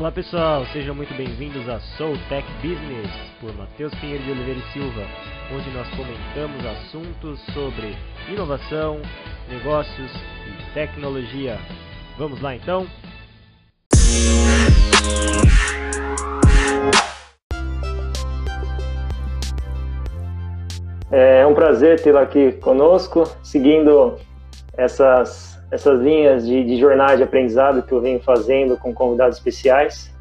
Olá pessoal, sejam muito bem-vindos a Soul Tech Business por Matheus Pinheiro de Oliveira e Silva, onde nós comentamos assuntos sobre inovação, negócios e tecnologia. Vamos lá então? É um prazer tê-lo aqui conosco, seguindo essas, essas linhas de, de jornada de aprendizado que eu venho fazendo com convidados especiais.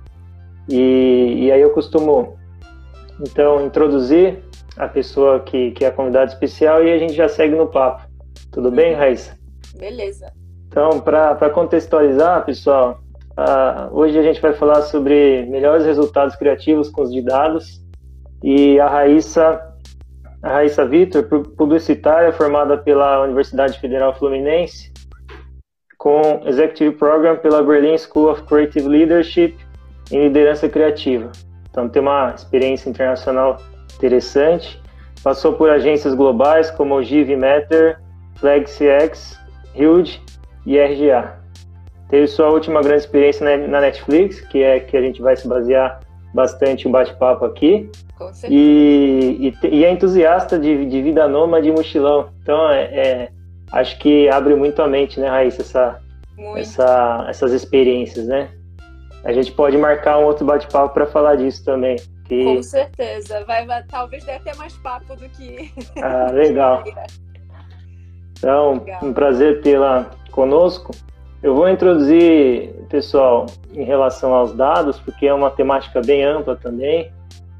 E, e aí eu costumo, então, introduzir a pessoa que, que é a convidada especial e a gente já segue no papo. Tudo bem, Raíssa? Beleza. Então, para contextualizar, pessoal, uh, hoje a gente vai falar sobre melhores resultados criativos com os de dados e a Raíssa a Raíssa Vitor, publicitária formada pela Universidade Federal Fluminense, com Executive Program pela Berlin School of Creative Leadership em Liderança Criativa. Então tem uma experiência internacional interessante. Passou por agências globais como o GV Matter, FlagCX, Huge e RGA. Teve sua última grande experiência na Netflix, que é que a gente vai se basear bastante um bate-papo aqui. Com certeza. E, e, e, é entusiasta de, de vida nômade e mochilão. Então, é, é, acho que abre muito a mente, né, Raíssa, essa, essa, essas experiências, né? A gente pode marcar um outro bate-papo para falar disso também. Que... Com certeza. Vai, talvez dê até mais papo do que. Ah, legal. então, legal. um prazer tê-la conosco. Eu vou introduzir, pessoal, em relação aos dados, porque é uma temática bem ampla também.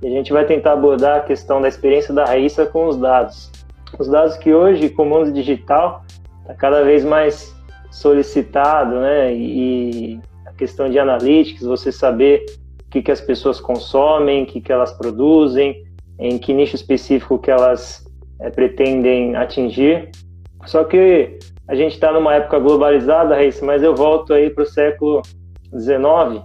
E a gente vai tentar abordar a questão da experiência da Raíssa com os dados. Os dados que hoje, com o mundo digital, está cada vez mais solicitado, né? E a questão de analytics, você saber o que, que as pessoas consomem, o que, que elas produzem, em que nicho específico que elas é, pretendem atingir. Só que a gente está numa época globalizada, Raíssa, mas eu volto aí para o século XIX.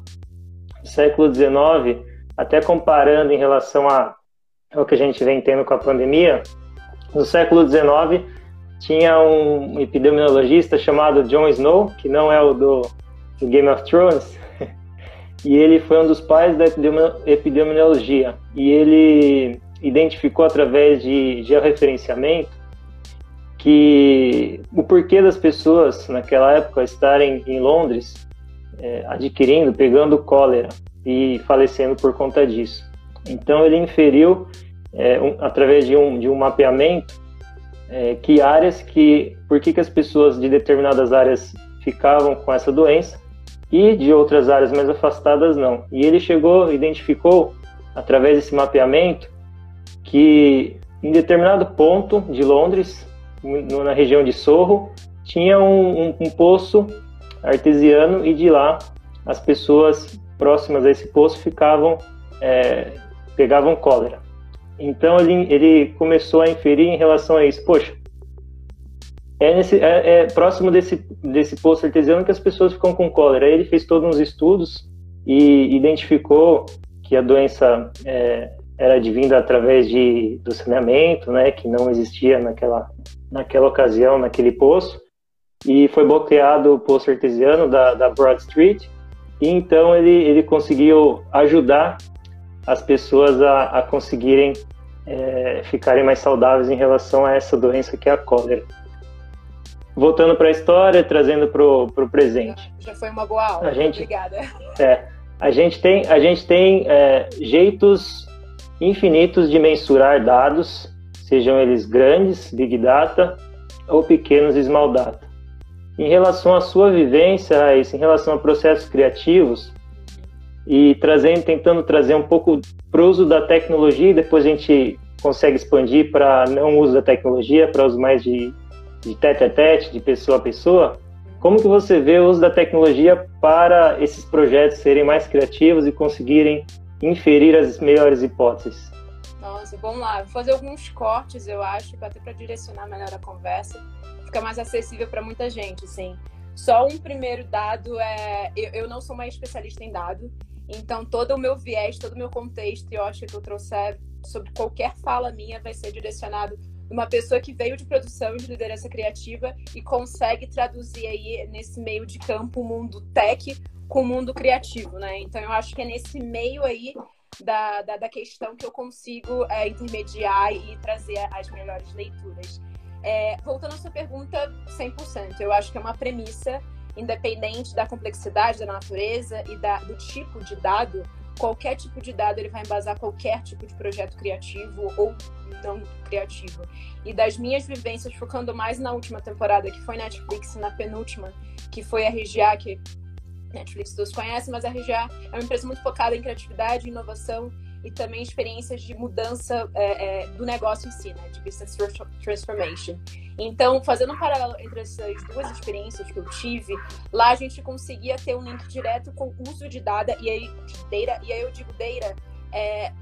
Século XIX, até comparando em relação a, ao que a gente vem tendo com a pandemia, no século XIX tinha um epidemiologista chamado John Snow, que não é o do, do Game of Thrones, e ele foi um dos pais da epidemiologia. E ele identificou através de georreferenciamento que o porquê das pessoas naquela época estarem em Londres é, adquirindo, pegando cólera e falecendo por conta disso. Então ele inferiu é, um, através de um, de um mapeamento é, que áreas que por que, que as pessoas de determinadas áreas ficavam com essa doença e de outras áreas mais afastadas não. E ele chegou, identificou através desse mapeamento que em determinado ponto de Londres na região de Sorro, tinha um, um, um poço artesiano e de lá as pessoas próximas a esse poço ficavam é, pegavam cólera. Então ele, ele começou a inferir em relação a isso. Poxa, é, nesse, é, é, próximo desse, desse poço artesiano que as pessoas ficam com cólera. Aí ele fez todos uns estudos e identificou que a doença é, era advinda através de, do saneamento, né, que não existia naquela, naquela ocasião, naquele poço, e foi bloqueado o poço artesiano da, da Broad Street, e então ele, ele conseguiu ajudar as pessoas a, a conseguirem é, ficarem mais saudáveis em relação a essa doença que é a cólera. Voltando para a história, trazendo para o presente. Já foi uma boa aula, a gente, obrigada. É, a gente tem, a gente tem é, jeitos infinitos de mensurar dados sejam eles grandes, Big Data, ou pequenos, Small Data. Em relação à sua vivência, Raíssa, em relação a processos criativos, e trazendo, tentando trazer um pouco para uso da tecnologia, e depois a gente consegue expandir para não uso da tecnologia, para os mais de, de tete a tete, de pessoa a pessoa. Como que você vê o uso da tecnologia para esses projetos serem mais criativos e conseguirem inferir as melhores hipóteses? Nossa, vamos lá. Vou fazer alguns cortes, eu acho, até para direcionar melhor a conversa. Fica mais acessível para muita gente, assim. Só um primeiro dado é. Eu, eu não sou uma especialista em dado, então todo o meu viés, todo o meu contexto, eu acho que eu trouxer sobre qualquer fala minha vai ser direcionado uma pessoa que veio de produção e de liderança criativa e consegue traduzir aí nesse meio de campo o mundo tech com o mundo criativo, né? Então eu acho que é nesse meio aí da, da, da questão que eu consigo é, intermediar e trazer as melhores leituras. É, voltando à sua pergunta, 100%. Eu acho que é uma premissa, independente da complexidade da natureza e da, do tipo de dado, qualquer tipo de dado ele vai embasar qualquer tipo de projeto criativo ou não criativo. E das minhas vivências, focando mais na última temporada, que foi Netflix, na penúltima, que foi a RGA, que Netflix todos conhecem, mas a RGA é uma empresa muito focada em criatividade, inovação e também experiências de mudança é, é, do negócio em si, né, de business transformation. Então, fazendo um paralelo entre essas duas experiências que eu tive, lá a gente conseguia ter um link direto com o uso de data e aí de data, e aí eu digo data é,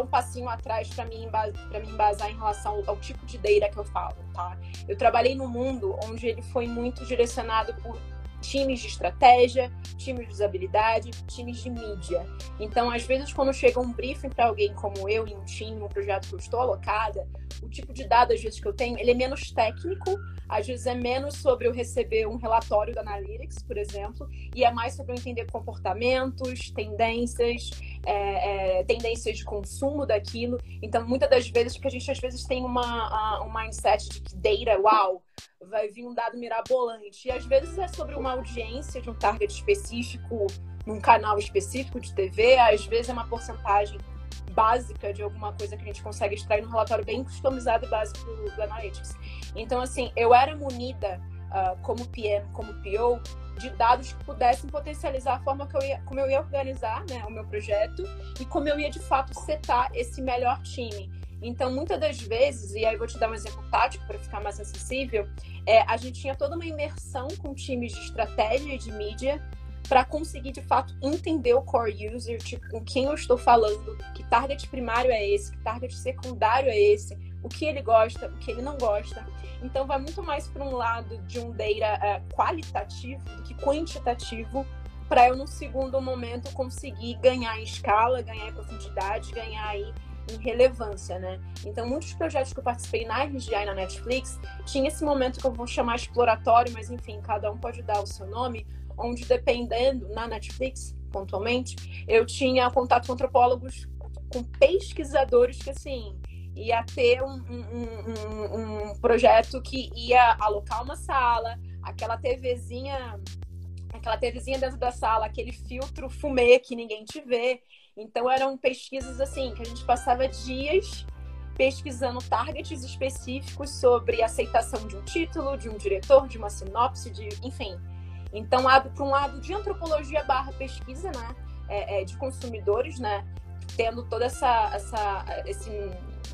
um passinho atrás para mim para me embasar em relação ao, ao, tipo de data que eu falo, tá? Eu trabalhei num mundo onde ele foi muito direcionado por times de estratégia, times de usabilidade, times de mídia. Então, às vezes, quando chega um briefing para alguém como eu, em um time, um projeto que eu estou alocada, o tipo de dado, às vezes, que eu tenho, ele é menos técnico, às vezes é menos sobre eu receber um relatório da Analytics, por exemplo, e é mais sobre eu entender comportamentos, tendências, é, é, tendências de consumo daquilo. Então, muitas das vezes, porque a gente às vezes tem uma, um mindset de que data, uau, vai vir um dado mirabolante. E às vezes é sobre uma audiência de um target específico, num canal específico de TV, às vezes é uma porcentagem básica de alguma coisa que a gente consegue extrair num relatório bem customizado e básico do, do Analytics. Então, assim, eu era munida uh, como PM, como PO, de dados que pudessem potencializar a forma que eu ia, como eu ia organizar né, o meu projeto e como eu ia de fato setar esse melhor time. Então, muitas das vezes, e aí vou te dar um exemplo tático para ficar mais acessível, é, a gente tinha toda uma imersão com times de estratégia e de mídia para conseguir de fato entender o core user, tipo, com quem eu estou falando, que target primário é esse, que target secundário é esse, o que ele gosta, o que ele não gosta. Então vai muito mais para um lado de um data uh, qualitativo do que quantitativo, para eu no segundo momento conseguir ganhar em escala, ganhar em profundidade, ganhar aí em relevância, né? Então, muitos projetos que eu participei na RGI e na Netflix tinha esse momento que eu vou chamar exploratório, mas enfim, cada um pode dar o seu nome, onde dependendo, na Netflix, pontualmente, eu tinha contato com antropólogos, com pesquisadores que, assim, ia ter um, um, um, um projeto que ia alocar uma sala, aquela TVzinha aquela TVzinha dentro da sala, aquele filtro fumê que ninguém te vê. Então eram pesquisas assim, que a gente passava dias pesquisando targets específicos sobre aceitação de um título, de um diretor, de uma sinopse, de enfim. Então, para um lado de antropologia barra pesquisa, né? É, é, de consumidores, né? Tendo toda essa, essa, esse,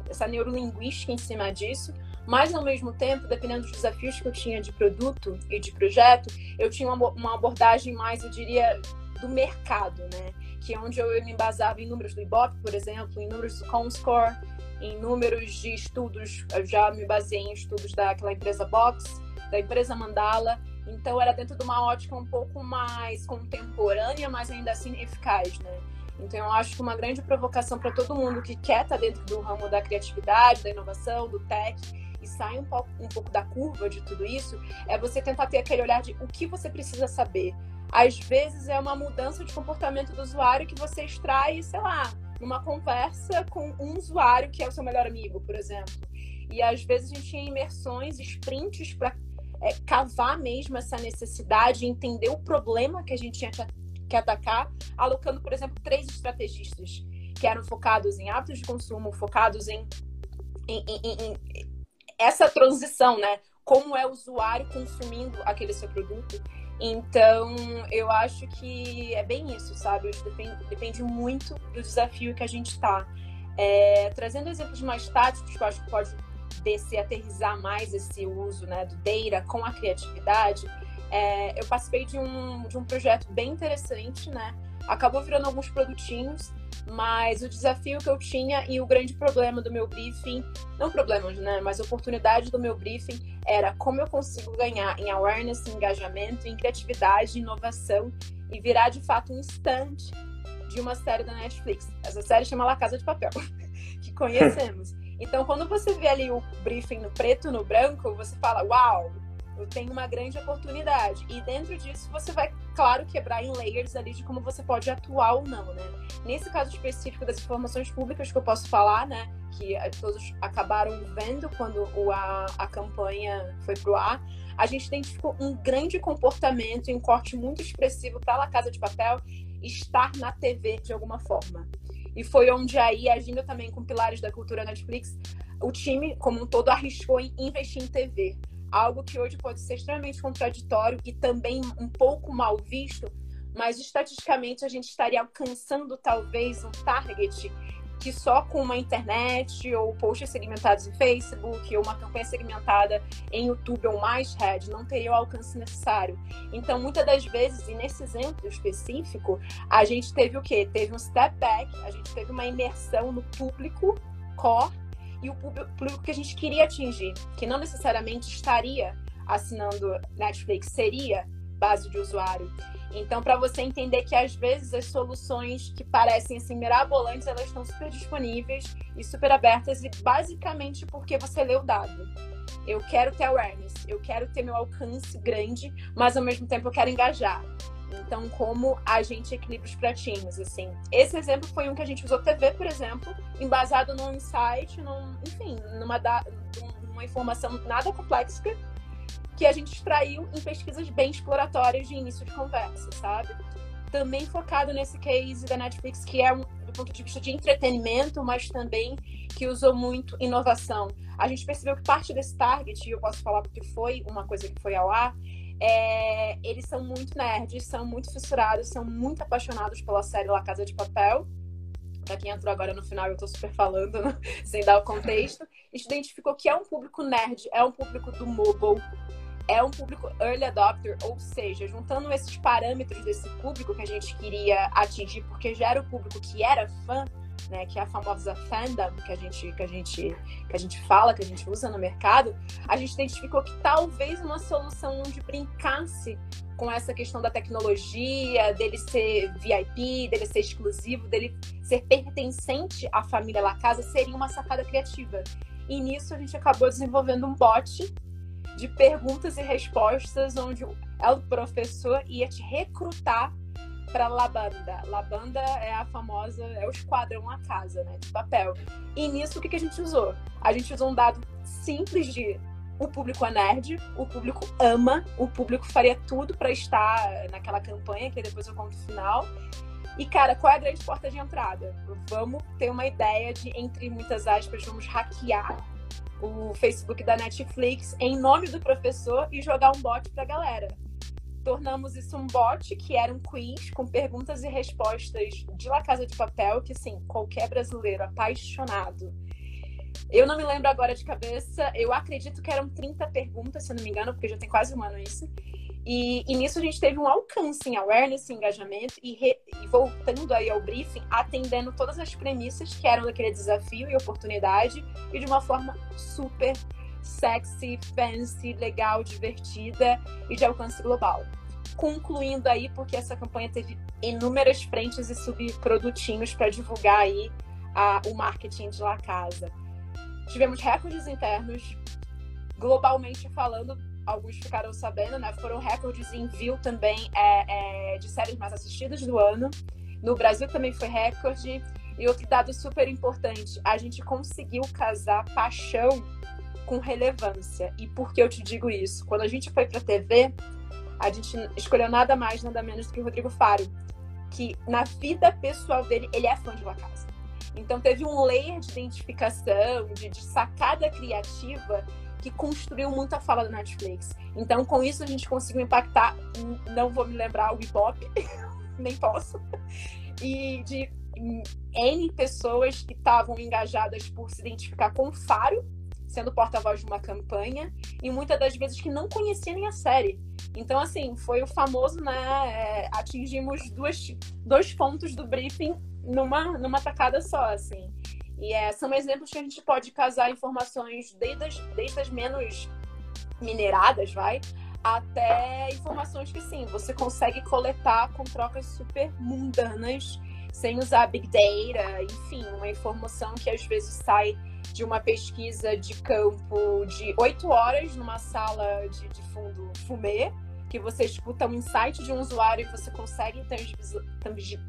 essa neurolinguística em cima disso, mas ao mesmo tempo, dependendo dos desafios que eu tinha de produto e de projeto, eu tinha uma, uma abordagem mais, eu diria, do mercado, né? Que é onde eu me embasava em números do Ibope, por exemplo, em números do Comscore, em números de estudos, eu já me baseei em estudos daquela empresa Box, da empresa Mandala, então era dentro de uma ótica um pouco mais contemporânea, mas ainda assim eficaz, né? Então eu acho que uma grande provocação para todo mundo que quer estar tá dentro do ramo da criatividade, da inovação, do tech e sai um pouco, um pouco da curva de tudo isso, é você tentar ter aquele olhar de o que você precisa saber. Às vezes é uma mudança de comportamento do usuário que você extrai, sei lá, numa conversa com um usuário que é o seu melhor amigo, por exemplo. E às vezes a gente tinha imersões, sprints para é, cavar mesmo essa necessidade, entender o problema que a gente tinha que atacar, alocando, por exemplo, três estrategistas que eram focados em hábitos de consumo, focados em, em, em, em essa transição, né? Como é o usuário consumindo aquele seu produto. Então, eu acho que é bem isso, sabe? Depende, depende muito do desafio que a gente está. É, trazendo exemplos mais táticos, que eu acho que pode descer, aterrizar mais esse uso né, do data com a criatividade, é, eu participei de um, de um projeto bem interessante, né? Acabou virando alguns produtinhos, mas o desafio que eu tinha e o grande problema do meu briefing, não problema, né, mas oportunidade do meu briefing era como eu consigo ganhar em awareness, em engajamento, em criatividade, inovação e virar de fato um stand de uma série da Netflix. Essa série chama La Casa de Papel, que conhecemos. Então, quando você vê ali o briefing no preto no branco, você fala, uau, eu tenho uma grande oportunidade. E dentro disso você vai, claro, quebrar em layers ali de como você pode atuar ou não, né? Nesse caso específico das informações públicas que eu posso falar, né? Que todos acabaram vendo quando a, a campanha foi pro ar, a gente identificou um grande comportamento e um corte muito expressivo para a Casa de Papel estar na TV de alguma forma. E foi onde aí, agindo também com pilares da cultura Netflix, o time como um todo arriscou em investir em TV algo que hoje pode ser extremamente contraditório e também um pouco mal visto, mas estatisticamente a gente estaria alcançando talvez um target que só com uma internet ou posts segmentados em Facebook ou uma campanha segmentada em YouTube ou mais rede não teria o alcance necessário. Então, muitas das vezes, e nesse exemplo específico, a gente teve o quê? Teve um step back, a gente teve uma imersão no público core e o público que a gente queria atingir, que não necessariamente estaria assinando Netflix, seria base de usuário. Então, para você entender que às vezes as soluções que parecem assim mirabolantes, elas estão super disponíveis e super abertas e basicamente porque você lê o dado. Eu quero ter awareness, eu quero ter meu alcance grande, mas ao mesmo tempo eu quero engajar. Então, como a gente equilibra os pratinhos, assim. Esse exemplo foi um que a gente usou TV, por exemplo, embasado num insight, num, enfim, numa, da, informação nada complexa que a gente extraiu em pesquisas bem exploratórias de início de conversa, sabe? Também focado nesse case da Netflix, que é um, do ponto de vista de entretenimento, mas também que usou muito inovação. A gente percebeu que parte desse target, e eu posso falar porque foi uma coisa que foi ao ar, é, eles são muito nerds, são muito fissurados, são muito apaixonados pela série La Casa de Papel. Pra quem entrou agora no final, eu tô super falando, né? sem dar o contexto. A gente identificou que é um público nerd, é um público do mobile, é um público early adopter, ou seja, juntando esses parâmetros desse público que a gente queria atingir, porque já era o público que era fã, né, que é a famosa fandom que a gente que a gente que a gente fala, que a gente usa no mercado, a gente identificou que talvez uma solução onde brincasse com essa questão da tecnologia, dele ser VIP, dele ser exclusivo, dele ser pertencente à família La Casa, seria uma sacada criativa. E nisso a gente acabou desenvolvendo um bot de perguntas e respostas onde o professor ia te recrutar para Labanda. Labanda é a famosa, é o esquadrão a casa, né, de papel. E nisso o que, que a gente usou? A gente usou um dado simples de o público é nerd, o público ama, o público faria tudo para estar naquela campanha, que depois eu conto o final. E, cara, qual é a grande porta de entrada? Vamos ter uma ideia de, entre muitas aspas, vamos hackear o Facebook da Netflix em nome do professor e jogar um bot pra galera tornamos isso um bot, que era um quiz com perguntas e respostas de La Casa de Papel, que, assim, qualquer brasileiro apaixonado. Eu não me lembro agora de cabeça, eu acredito que eram 30 perguntas, se não me engano, porque já tem quase um ano isso. E, e nisso a gente teve um alcance em awareness, engajamento, e, re, e voltando aí ao briefing, atendendo todas as premissas que eram daquele desafio e oportunidade, e de uma forma super sexy, fancy, legal, divertida e de alcance global. Concluindo aí, porque essa campanha teve inúmeras frentes e subprodutinhos para divulgar aí a, o marketing de La Casa. Tivemos recordes internos, globalmente falando, alguns ficaram sabendo, né? Foram recordes em view também é, é, de séries mais assistidas do ano. No Brasil também foi recorde. E outro dado super importante, a gente conseguiu casar paixão com relevância. E por que eu te digo isso? Quando a gente foi para TV, a gente escolheu nada mais, nada menos do que o Rodrigo Faro, que na vida pessoal dele, ele é fã de La Casa. Então teve um layer de identificação, de, de sacada criativa que construiu muita fala da Netflix. Então com isso a gente conseguiu impactar, não vou me lembrar o hip hop, nem posso, e de N pessoas que estavam engajadas por se identificar com o Faro sendo porta-voz de uma campanha e muitas das vezes que não conhecia nem a série. Então, assim, foi o famoso, né? É, atingimos duas, dois pontos do briefing numa, numa tacada só, assim. E é, são exemplos que a gente pode casar informações desde as, desde as menos mineradas, vai, até informações que sim, você consegue coletar com trocas super mundanas, sem usar big data, enfim, uma informação que às vezes sai de uma pesquisa de campo de oito horas numa sala de, de fundo fumê, que você escuta um insight de um usuário e você consegue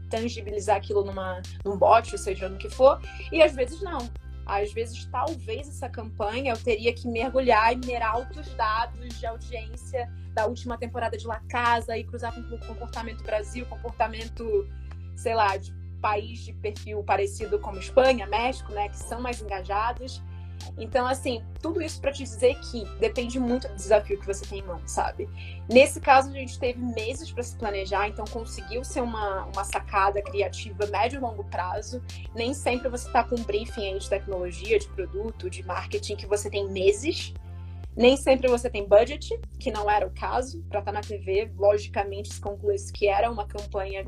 tangibilizar aquilo numa, num bot, ou seja, no que for, e às vezes não. Às vezes, talvez essa campanha eu teria que mergulhar e minerar altos dados de audiência da última temporada de La Casa e cruzar com o comportamento Brasil, comportamento, sei lá, de país de perfil parecido como Espanha, México, né, que são mais engajados. Então, assim, tudo isso para te dizer que depende muito do desafio que você tem em mão, sabe? Nesse caso, a gente teve meses para se planejar, então conseguiu ser uma, uma sacada criativa médio e longo prazo. Nem sempre você está com um briefing de tecnologia, de produto, de marketing que você tem meses. Nem sempre você tem budget, que não era o caso, para estar tá na TV. Logicamente, se concluísse que era uma campanha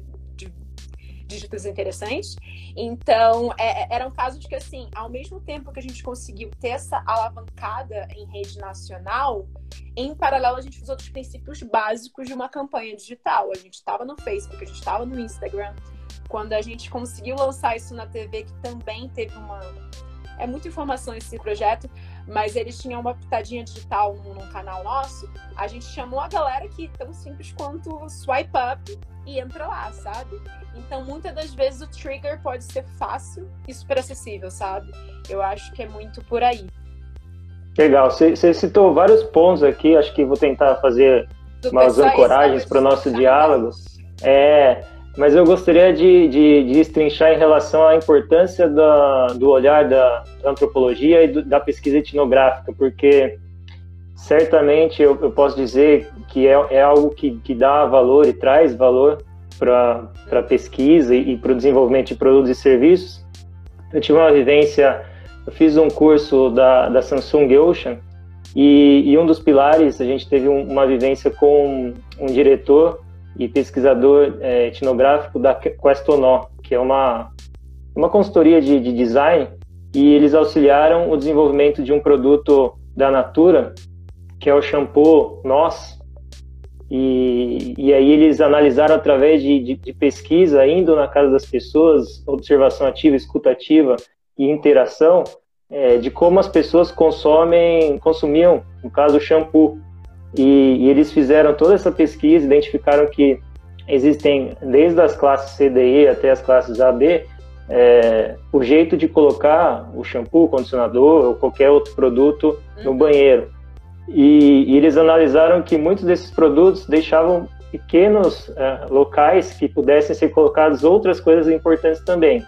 dígitos interessantes. Então, é, é, era um caso de que, assim, ao mesmo tempo que a gente conseguiu ter essa alavancada em rede nacional, em paralelo a gente usou os princípios básicos de uma campanha digital. A gente estava no Facebook, a gente estava no Instagram. Quando a gente conseguiu lançar isso na TV, que também teve uma. É muita informação esse projeto, mas eles tinham uma pitadinha digital num, canal nosso. A gente chamou a galera que tão simples quanto swipe up e entra lá, sabe? Então, muitas das vezes o trigger pode ser fácil e super acessível, sabe? Eu acho que é muito por aí. Legal, você, citou vários pontos aqui, acho que vou tentar fazer Do umas ancoragens para o nosso diálogo. É, mas eu gostaria de, de, de estrinchar em relação à importância da, do olhar da, da antropologia e do, da pesquisa etnográfica, porque certamente eu, eu posso dizer que é, é algo que, que dá valor e traz valor para a pesquisa e, e para o desenvolvimento de produtos e serviços. Eu tive uma vivência, eu fiz um curso da, da Samsung Ocean e, e um dos pilares, a gente teve um, uma vivência com um diretor e pesquisador é, etnográfico da Questonó, que é uma, uma consultoria de, de design, e eles auxiliaram o desenvolvimento de um produto da Natura, que é o shampoo Nós, e, e aí eles analisaram através de, de, de, pesquisa, indo na casa das pessoas, observação ativa, escutativa e interação, é, de como as pessoas consomem, consumiam, no caso, o shampoo. E, e, eles fizeram toda essa pesquisa, identificaram que existem, desde as classes C, D, E até as classes A, B, é, o jeito de colocar o shampoo, o condicionador ou qualquer outro produto no uhum. banheiro. E, e, eles analisaram que muitos desses produtos deixavam pequenos é, locais que pudessem ser colocadas outras coisas importantes também.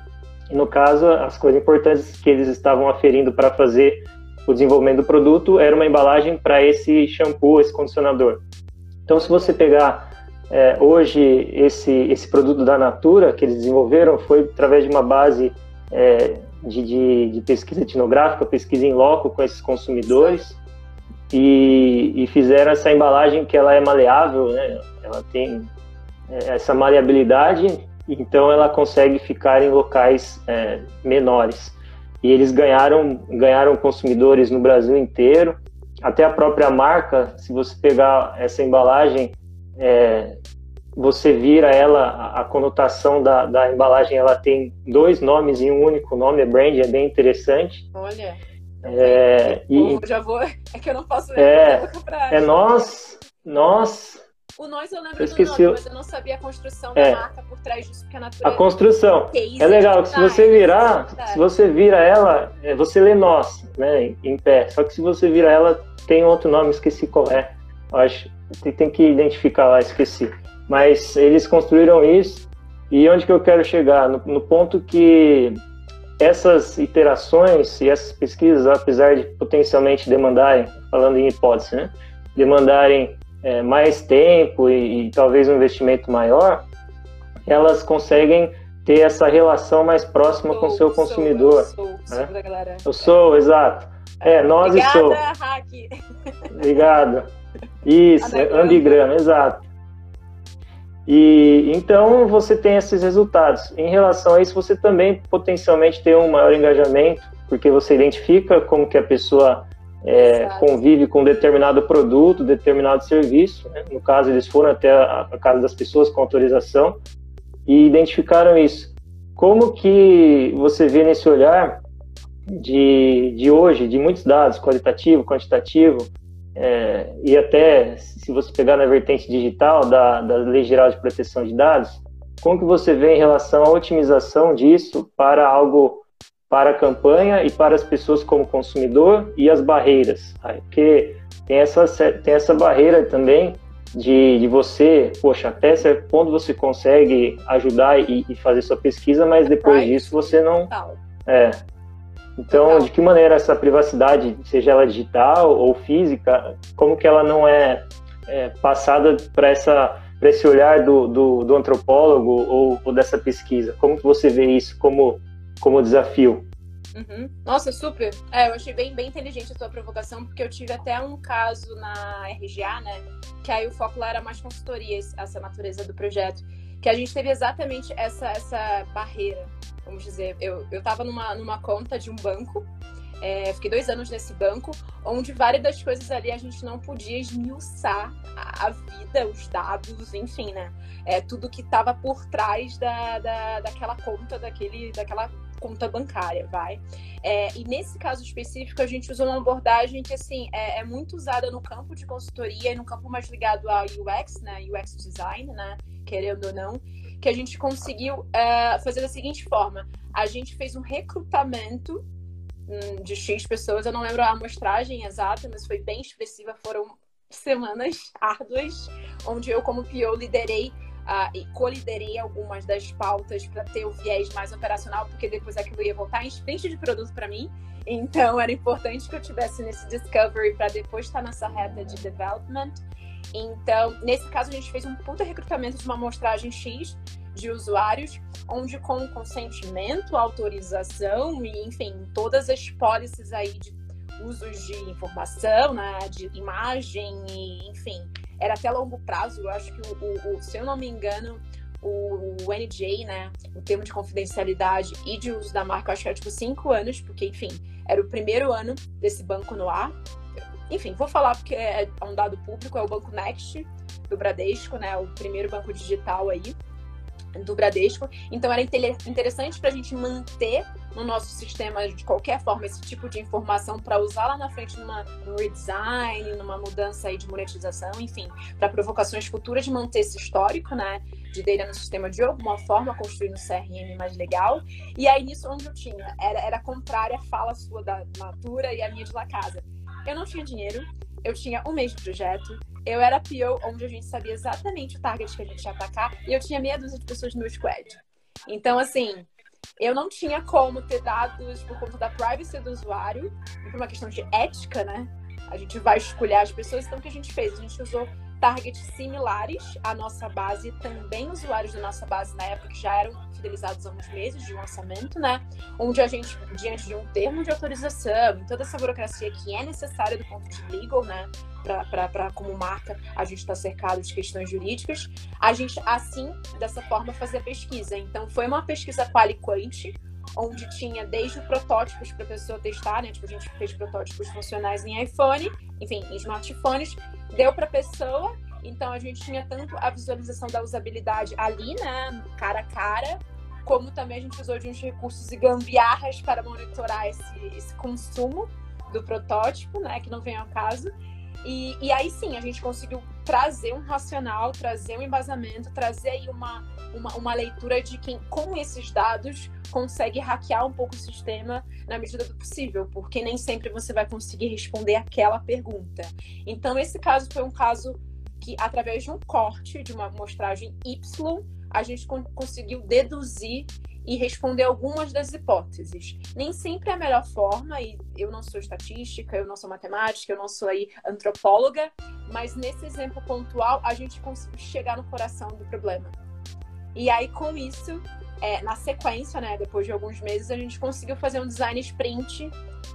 E no caso, as coisas importantes que eles estavam aferindo para fazer o desenvolvimento do produto era uma embalagem para esse shampoo, esse condicionador. Então, se você pegar é, hoje esse, esse produto da Natura que eles desenvolveram foi através de uma base é, de, de, de, pesquisa etnográfica, pesquisa em loco com esses consumidores e, e, fizeram essa embalagem que ela é maleável, né? Ela tem é, essa maleabilidade, então ela consegue ficar em locais é, menores. E eles ganharam ganharam consumidores no Brasil inteiro. Até a própria marca, se você pegar essa embalagem, é, você vira ela, a conotação da, da embalagem, ela tem dois nomes em um único nome, é brand, é bem interessante. Olha. É, e, já vou. É que eu não posso. É, é nós. Nós. O nós eu lembro eu do nome, mas eu não sabia a construção é, da marca por trás disso, porque a natureza. A construção. É legal, que se você virar, se você vira ela, é, você lê nós, né, em pé. Só que se você vira ela, tem outro nome, esqueci qual é. Eu acho tem que identificar lá, esqueci. Mas eles construíram isso, e onde que eu quero chegar? No, no ponto que essas iterações e essas pesquisas, apesar de potencialmente demandarem, falando em hipótese, né, demandarem é, mais tempo e, e, talvez um investimento maior, elas conseguem ter essa relação mais próxima sou, com o seu consumidor. Sou, eu sou, né? galera. Eu sou, exato. É, nós Obrigada, e sou. Hack. Obrigado. Isso, Andigrama, exato. E então você tem esses resultados. Em relação a isso, você também potencialmente tem um maior engajamento, porque você identifica como que a pessoa é, convive com determinado produto, determinado serviço. Né? No caso, eles foram até a, a, casa das pessoas com autorização e identificaram isso. Como que você vê nesse olhar de, de hoje, de muitos dados, qualitativo, quantitativo, é, e até se você pegar na vertente digital da, da Lei Geral de Proteção de Dados, como que você vê em relação à otimização disso para algo para a campanha e para as pessoas como consumidor e as barreiras? Porque tem essa, tem essa barreira também de, de você, poxa, até certo ponto você consegue ajudar e, e fazer sua pesquisa, mas depois right. disso você não. É. Então, de que maneira essa privacidade, seja ela digital ou física, como que ela não é, é passada para essa para esse olhar do, do, do antropólogo ou, ou, dessa pesquisa? Como que você vê isso como, como desafio? Uhum. Nossa, super. É, eu achei bem, bem inteligente a tua provocação, porque eu tive até um caso na RGA, né? Que aí o foco lá era mais consultoria, essa natureza do projeto. Que a gente teve exatamente essa, essa barreira, vamos dizer. Eu, eu tava numa, numa conta de um banco é, fiquei dois anos nesse banco, onde várias das coisas ali a gente não podia esmiuçar a, a vida, os dados, enfim, né? É, tudo que estava por trás da, da, daquela conta, daquele, daquela conta bancária, vai. É, e nesse caso específico, a gente usou uma abordagem que, assim, é, é, muito usada no campo de consultoria e no campo mais ligado ao UX, né? UX design, né? Querendo ou não, que a gente conseguiu é, fazer da seguinte forma: a gente fez um recrutamento Hum, de X pessoas. Eu não lembro a amostragem exata, mas foi bem expressiva. Foram semanas árduas, onde eu, como PO, liderei uh, e co-liderei algumas das pautas para ter o viés mais operacional, porque depois aquilo ia voltar em frente de produto para mim. Então, era importante que eu tivesse nesse discovery para depois estar nessa reta de development. Então, nesse caso, a gente fez um puta recrutamento de uma amostragem X de usuários, onde com consentimento, autorização e, enfim, todas as policies aí de usos de informação, né, de imagem e, enfim, era até longo prazo. Eu acho que, o, o, se eu não me engano, o, o NJ, né, o termo de confidencialidade e de uso da marca, eu acho que era tipo cinco anos, porque, enfim, era o primeiro ano desse banco no ar. Enfim, vou falar porque é um dado público, é o Banco Next do Bradesco, né, o primeiro banco digital aí do Bradesco. Então era interessante para a gente manter no nosso sistema de qualquer forma esse tipo de informação para usar lá na frente numa, num redesign, numa mudança aí de monetização, enfim, para provocações futuras de manter esse histórico, né, de data no sistema de alguma forma, construindo um CRM mais legal. E aí nisso onde eu tinha era era contrária a fala sua da Natura e a minha de La Casa. Eu não tinha dinheiro, eu tinha um mês de projeto, eu era PO, onde a gente sabia exatamente o target que a gente ia atacar, e eu tinha meia dúzia de pessoas no meu squad. Então, assim, eu não tinha como ter dados por conta da privacy do usuário, por uma questão de ética, né? A gente vai escolher as pessoas, então o que a gente fez? A gente usou targets similares à nossa base, também usuários da nossa base na época que já eram fidelizados há uns meses de lançamento, né? Onde a gente, diante de um termo de autorização, toda essa burocracia que é necessária do ponto de legal, né? Para como marca a gente está cercado de questões jurídicas, a gente assim, dessa forma, fazia pesquisa. Então foi uma pesquisa quali-quant, onde tinha desde protótipos para a pessoa testar, né? Tipo, a gente fez protótipos funcionais em iPhone, enfim, em smartphones, deu para a pessoa. Então a gente tinha tanto a visualização da usabilidade ali, né, cara a cara, como também a gente usou de uns recursos e gambiarras para monitorar esse, esse consumo do protótipo, né, que não vem ao caso. E, e aí sim, a gente conseguiu trazer um racional, trazer um embasamento, trazer aí uma, uma, uma, leitura de quem, com esses dados, consegue hackear um pouco o sistema na medida do possível, porque nem sempre você vai conseguir responder aquela pergunta. Então, esse caso foi um caso que, através de um corte, de uma amostragem Y, a gente conseguiu deduzir e responder algumas das hipóteses. Nem sempre é a melhor forma, e eu não sou estatística, eu não sou matemática, eu não sou aí antropóloga, mas nesse exemplo pontual a gente conseguiu chegar no coração do problema. E aí, com isso, é, na sequência, né, depois de alguns meses, a gente conseguiu fazer um design sprint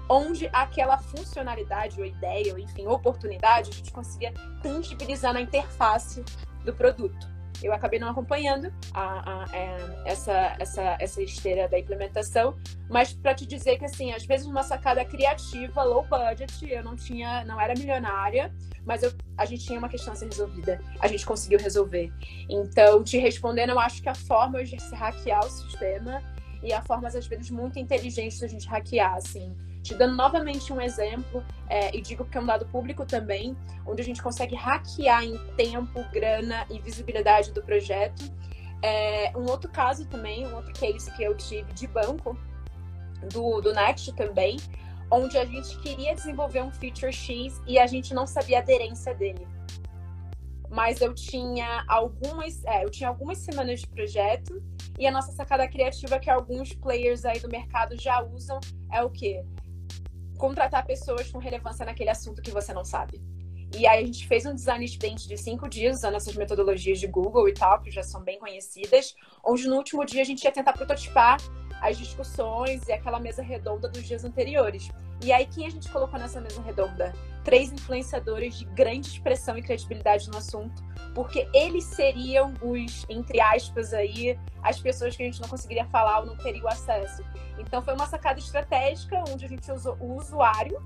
onde aquela funcionalidade ou ideia, ou enfim, oportunidade, a gente conseguia tangibilizar na interface do produto eu acabei não acompanhando a, a, a, é, essa, essa, essa esteira da implementação, mas para te dizer que assim, às vezes uma sacada criativa, low budget, eu não tinha, não era milionária, mas eu, a gente tinha uma questão a ser resolvida, a gente conseguiu resolver. Então, te respondendo, eu acho que a forma de se hackear o sistema e há formas, às vezes, muito inteligentes da gente hackear, assim. Te dando novamente um exemplo, é, e digo que é um dado público também, onde a gente consegue hackear em tempo, grana e visibilidade do projeto. É, um outro caso também, um outro case que eu tive de banco, do, do Next também, onde a gente queria desenvolver um feature X e a gente não sabia a aderência dele. Mas eu tinha algumas, é, eu tinha algumas semanas de projeto e a nossa sacada criativa que alguns players aí do mercado já usam é o quê? Contratar pessoas com relevância naquele assunto que você não sabe. E aí a gente fez um design sprint de cinco dias usando essas metodologias de Google e tal, que já são bem conhecidas, onde no último dia a gente ia tentar prototipar as discussões e aquela mesa redonda dos dias anteriores. E aí, quem a gente colocou nessa mesa redonda? Três influenciadores de grande expressão e credibilidade no assunto, porque eles seriam os, entre aspas, aí, as pessoas que a gente não conseguiria falar ou não teria o acesso. Então, foi uma sacada estratégica onde a gente usou o usuário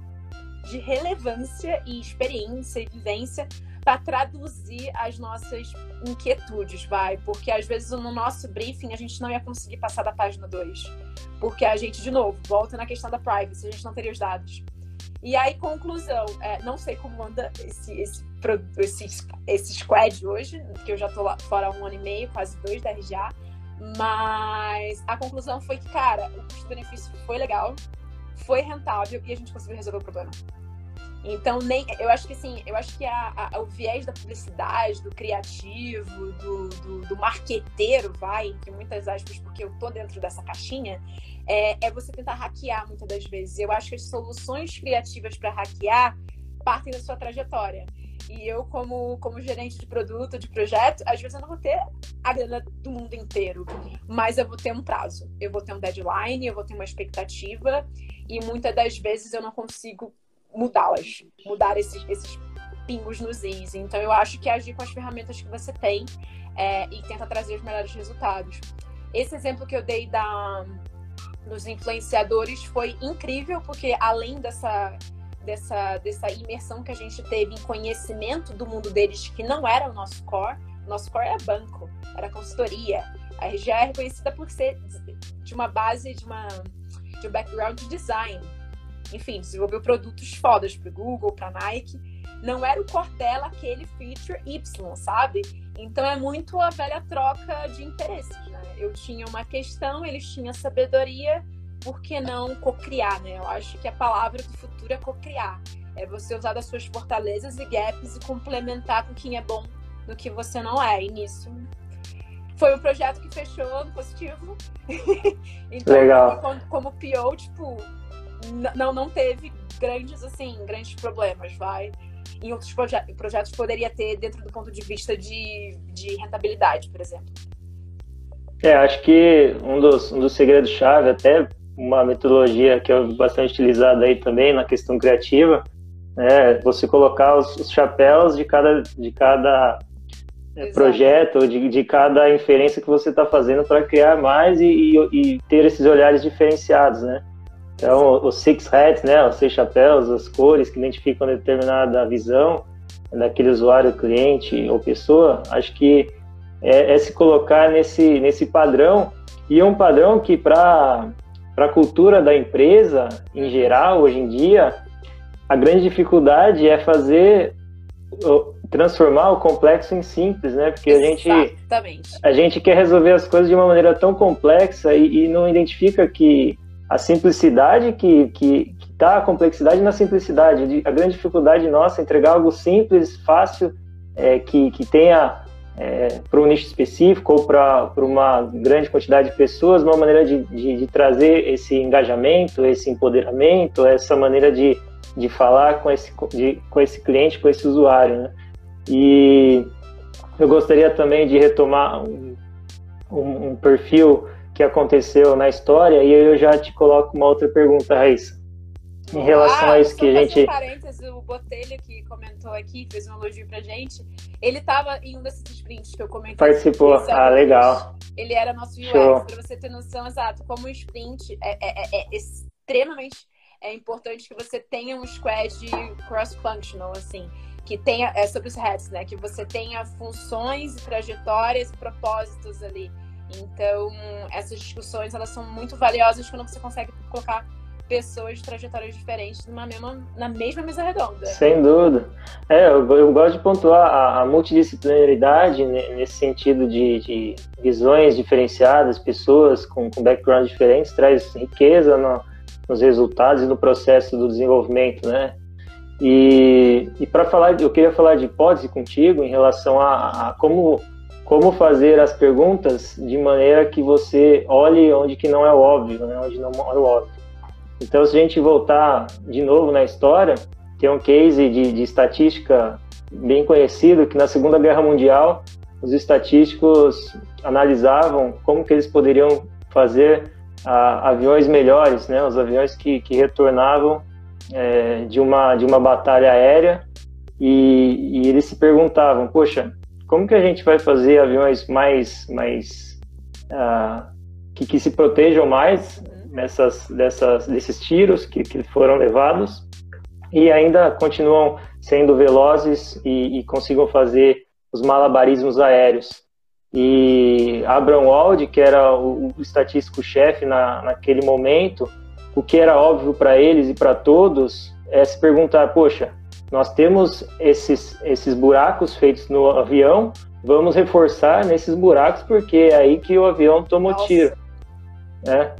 de relevância e experiência e vivência para traduzir as nossas inquietudes, vai. Porque às vezes no nosso briefing a gente não ia conseguir passar da página 2. Porque a gente, de novo, volta na questão da privacy, a gente não teria os dados. E aí, conclusão, é, não sei como anda esse, esse, esse, esse squad hoje, que eu já tô lá fora há um ano e meio, quase dois da RGA, mas a conclusão foi que, cara, o custo-benefício foi legal, foi rentável e a gente conseguiu resolver o problema. Então, nem, eu acho que assim, eu acho que a, a, o viés da publicidade, do criativo, do, do, do marqueteiro, vai, que muitas aspas, porque eu tô dentro dessa caixinha, é, é você tentar hackear muitas das vezes. Eu acho que as soluções criativas para hackear partem da sua trajetória. E eu, como, como gerente de produto, de projeto, às vezes eu não vou ter a grana do mundo inteiro, mas eu vou ter um prazo, eu vou ter um deadline, eu vou ter uma expectativa, e muitas das vezes eu não consigo mudá-las, mudar esses, esses pingos nos is. Então eu acho que agir com as ferramentas que você tem é, e tenta trazer os melhores resultados. Esse exemplo que eu dei da, dos influenciadores foi incrível, porque além dessa, dessa, dessa imersão que a gente teve em conhecimento do mundo deles, que não era o nosso core, nosso core era banco, era consultoria. A RGA é reconhecida por ser de uma base, de, uma, de um background de design enfim, desenvolveu produtos fodas para Google, para Nike. Não era o core dela aquele feature Y, sabe? Então é muito a velha troca de interesses, né? Eu tinha uma questão, eles tinham sabedoria, por que não cocriar, né? Eu acho que a palavra do futuro é cocriar. É você usar das suas fortalezas e gaps e complementar com quem é bom no que você não é. E nisso foi um projeto que fechou no positivo. então, Legal. Como, como PO, tipo, não, não teve grandes, assim, grandes problemas, vai. Em outros proje projetos poderia ter dentro do ponto de vista de, de rentabilidade, por exemplo. É, acho que um dos, um dos segredos-chave, até uma metodologia que é bastante utilizada aí também na questão criativa, é você colocar os, os chapéus de cada, de cada é, projeto, de, de cada inferência que você está fazendo para criar mais e, e, e, ter esses olhares diferenciados, né? Então, os six hats, né, os seis chapéus, as cores que identificam determinada visão daquele usuário, cliente ou pessoa, acho que é, é se colocar nesse, nesse padrão, e é um padrão que para a cultura da empresa, em geral, hoje em dia, a grande dificuldade é fazer transformar o complexo em simples, né? Porque a gente a gente quer resolver as coisas de uma maneira tão complexa e, e não identifica que a simplicidade que que está a complexidade na simplicidade. A grande dificuldade nossa é entregar algo simples, fácil, é, que, que tenha é, para um nicho específico ou para uma grande quantidade de pessoas, uma maneira de, de, de, trazer esse engajamento, esse empoderamento, essa maneira de, de falar com esse, de, com esse cliente, com esse usuário. Né? E eu gostaria também de retomar um, um, um perfil que aconteceu na história e eu já te coloco uma outra pergunta, Raíssa. Em relação ah, a isso que a gente. Um parênteses, o Botelho que comentou aqui, fez um elogio pra gente. Ele estava em um desses sprints que eu comentei. Participou. Ah, legal. Ele era nosso UX, para você ter noção exato. Como o sprint é, é, é, é extremamente é importante que você tenha um squad cross-functional, assim, que tenha, é sobre os hats, né? Que você tenha funções, trajetórias e propósitos ali Então, essas discussões, elas são muito valiosas quando você consegue colocar pessoas de trajetórias diferentes numa mesma, na mesma mesa redonda. Sem dúvida. É, eu, eu gosto de pontuar a, a multidisciplinaridade nesse sentido de, de, visões diferenciadas, pessoas com, com backgrounds diferentes, traz riqueza no, nos resultados e no processo do desenvolvimento, né? E, e para falar, eu queria falar de hipótese contigo em relação a, a como como fazer as perguntas de maneira que você olhe onde que não é óbvio, né? onde não é óbvio. Então, se a gente voltar de novo na história, tem um case de, de estatística bem conhecido que na Segunda Guerra Mundial os estatísticos analisavam como que eles poderiam fazer ah, aviões melhores, né? Os aviões que, que retornavam é, de uma de uma batalha aérea e, e, eles se perguntavam, poxa, como que a gente vai fazer aviões mais mais ah, que, que se protejam mais nessas, dessas, desses tiros que, que foram levados e ainda continuam sendo velozes e, e consigam fazer os malabarismos aéreos. E Abraham Wald, que era o, o estatístico-chefe na, naquele momento, o que era óbvio para eles e para todos é se perguntar: poxa, nós temos esses, esses buracos feitos no avião, vamos reforçar nesses buracos porque é aí que o avião tomou Nossa. tiro. Né?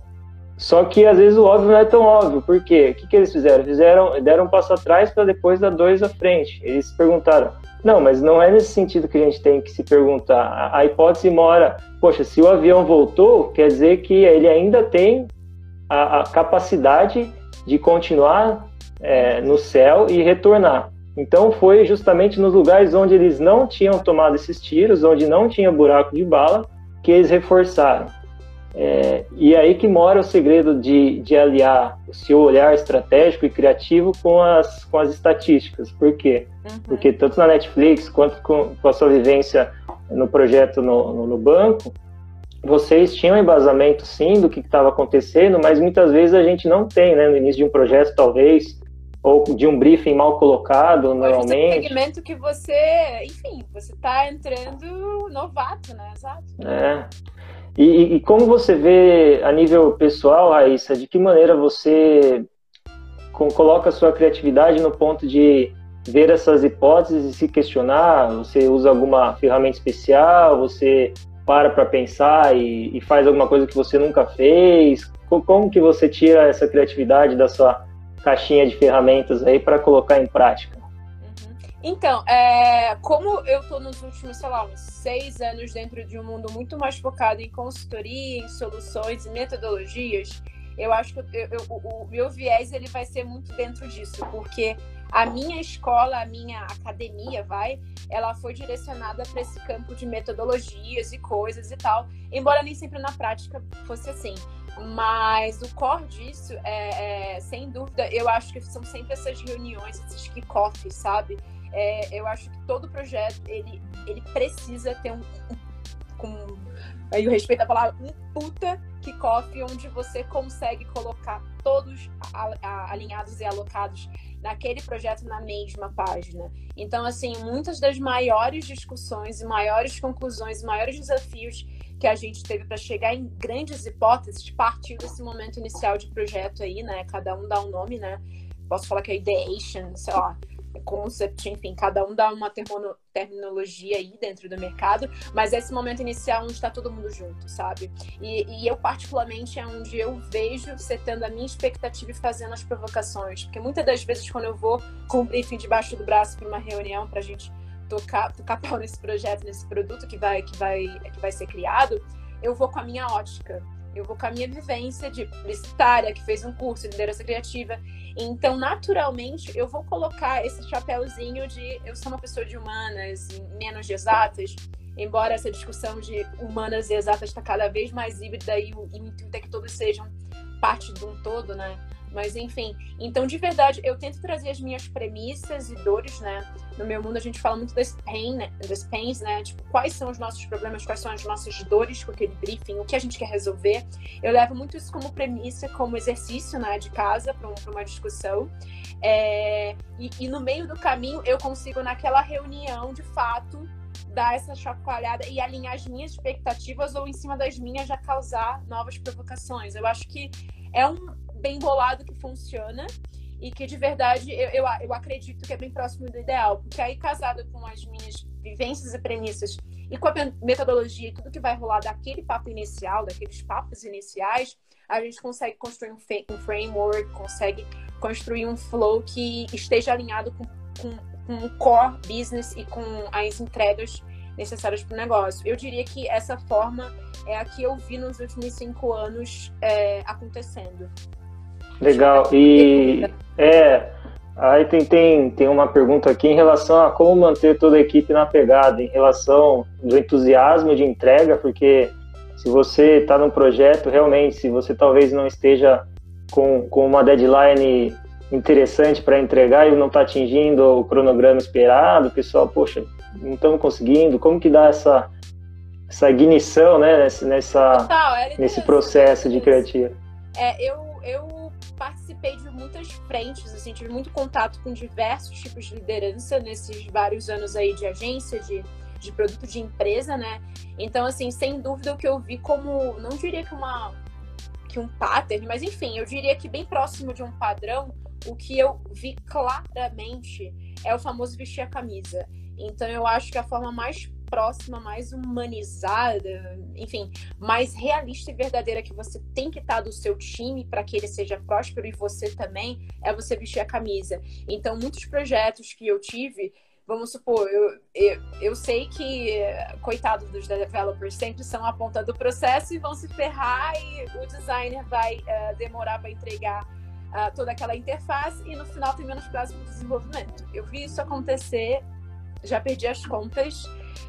Só que às vezes o óbvio não é tão óbvio. Por quê? O que, que eles fizeram? Fizeram, deram um passo atrás para depois dar dois à frente. Eles se perguntaram: não, mas não é nesse sentido que a gente tem que se perguntar. A, a hipótese mora, poxa, se o avião voltou, quer dizer que ele ainda tem a, a capacidade de continuar é, no céu e retornar. Então foi justamente nos lugares onde eles não tinham tomado esses tiros, onde não tinha buraco de bala, que eles reforçaram. É, e aí que mora o segredo de, de aliar o seu olhar estratégico e criativo com as, com as estatísticas. Por quê? Uhum. Porque tanto na Netflix quanto com, com a sua vivência no projeto no, no, no banco, vocês tinham embasamento sim do que estava acontecendo, mas muitas vezes a gente não tem, né? No início de um projeto, talvez, ou de um briefing mal colocado, normalmente. É um segmento que você, enfim, você está entrando novato, né? Exato. É. E, e, como você vê a nível pessoal, Raíssa, de que maneira você coloca a sua criatividade no ponto de ver essas hipóteses e se questionar? Você usa alguma ferramenta especial? Você para para pensar e, e, faz alguma coisa que você nunca fez? Como que você tira essa criatividade da sua caixinha de ferramentas aí para colocar em prática? Então, é, como eu estou nos últimos, sei lá, uns seis anos dentro de um mundo muito mais focado em consultoria, em soluções e metodologias, eu acho que eu, eu, o, o meu viés ele vai ser muito dentro disso, porque a minha escola, a minha academia, vai, ela foi direcionada para esse campo de metodologias e coisas e tal, embora nem sempre na prática fosse assim. Mas o core disso é, é sem dúvida, eu acho que são sempre essas reuniões, esses kickoffs, sabe? é, eu acho que todo projeto ele, ele precisa ter um, com aí eu respeito a palavra um puta kickoff onde você consegue colocar todos alinhados e alocados naquele projeto na mesma página. Então, assim, muitas das maiores discussões e maiores conclusões, maiores desafios que a gente teve para chegar em grandes hipóteses partiu desse momento inicial de projeto aí, né? Cada um dá um nome, né? Posso falar que é ideation, sei lá, concept, enfim, cada um dá uma terminologia aí dentro do mercado, mas esse momento inicial onde está todo mundo junto, sabe? E, e, eu, particularmente, é onde eu vejo setando a minha expectativa e fazendo as provocações, porque muitas das vezes, quando eu vou com o briefing debaixo do braço para uma reunião para a gente tocar, tocar pau nesse projeto, nesse produto que vai, que, vai, que vai ser criado, eu vou com a minha ótica eu vou com a minha vivência de publicitária, que fez um curso de liderança criativa. Então, naturalmente, eu vou colocar esse chapéuzinho de eu sou uma pessoa de humanas, menos de exatas, embora essa discussão de humanas e exatas está cada vez mais híbrida e o intuito é que todos sejam parte de um todo, né? Mas enfim, então de verdade eu tento trazer as minhas premissas e dores, né? No meu mundo a gente fala muito das pain, né? pains, né? Tipo, quais são os nossos problemas, quais são as nossas dores com aquele briefing, o que a gente quer resolver. Eu levo muito isso como premissa, como exercício, né, de casa para um, uma discussão. É, e, e no meio do caminho eu consigo naquela reunião, de fato, dar essa chacoalhada e alinhar as minhas expectativas ou em cima das minhas já causar novas provocações. Eu acho que é um bem bolado que funciona e que de verdade eu, eu, eu acredito que é bem próximo do ideal, porque aí casado com as minhas vivências e premissas e com a metodologia e tudo que vai rolar daquele papo inicial, daqueles papos iniciais, a gente consegue construir um, um framework, consegue construir um flow que esteja alinhado com, com, com o core business e com as entregas necessárias para o negócio. Eu diria que essa forma é a que eu vi nos últimos cinco anos é, acontecendo. Legal. E é, aí tem, tem, tem uma pergunta aqui em relação a como manter toda a equipe na pegada, em relação do entusiasmo de entrega, porque se você está num projeto, realmente, se você talvez não esteja com, com uma deadline interessante para entregar e não está atingindo o cronograma esperado, pessoal, poxa, não estamos conseguindo, como que dá essa, essa ignição, né, nessa, nessa Total, é nesse processo de criativo? É, eu, eu muitas frentes, assim, tive muito contato com diversos tipos de liderança nesses vários anos aí de agência, de, de produto de empresa, né? Então, assim, sem dúvida o que eu vi como, não diria que uma que um pattern, mas enfim, eu diria que bem próximo de um padrão, o que eu vi claramente é o famoso vestir a camisa. Então eu acho que a forma mais próxima, mais humanizada, enfim, mais realista e verdadeira que você tem que estar do seu time para que ele seja próspero e você também, é você vestir a camisa. Então, muitos projetos que eu tive, vamos supor, eu, eu, eu sei que, coitados dos developers, sempre são a ponta do processo e vão se ferrar e o designer vai uh, demorar para entregar uh, toda aquela interface e no final tem menos prazo para o desenvolvimento. Eu vi isso acontecer, já perdi as contas,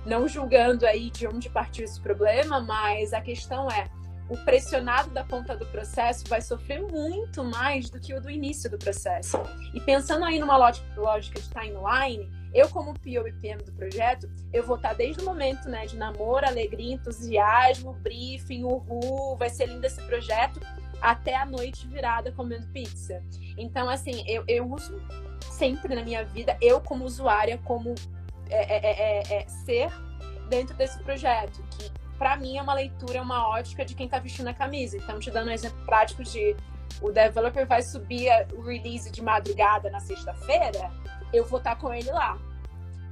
não julgando aí de onde partiu esse problema, mas a questão é o pressionado da ponta do processo vai sofrer muito mais do que o do início do processo. E pensando aí numa lógica de timeline, eu como PO e PM do projeto, eu vou estar desde o momento né, de namoro, alegria, entusiasmo, briefing, uhul, vai ser lindo esse projeto, até a noite virada comendo pizza. Então, assim, eu, eu uso sempre na minha vida, eu como usuária, como é, é, é, é, é ser dentro desse projeto, que para mim é uma leitura, uma ótica de quem está vestindo a camisa. Então, te dando um exemplo prático de o developer vai subir o release de madrugada na sexta-feira, eu vou estar tá com ele lá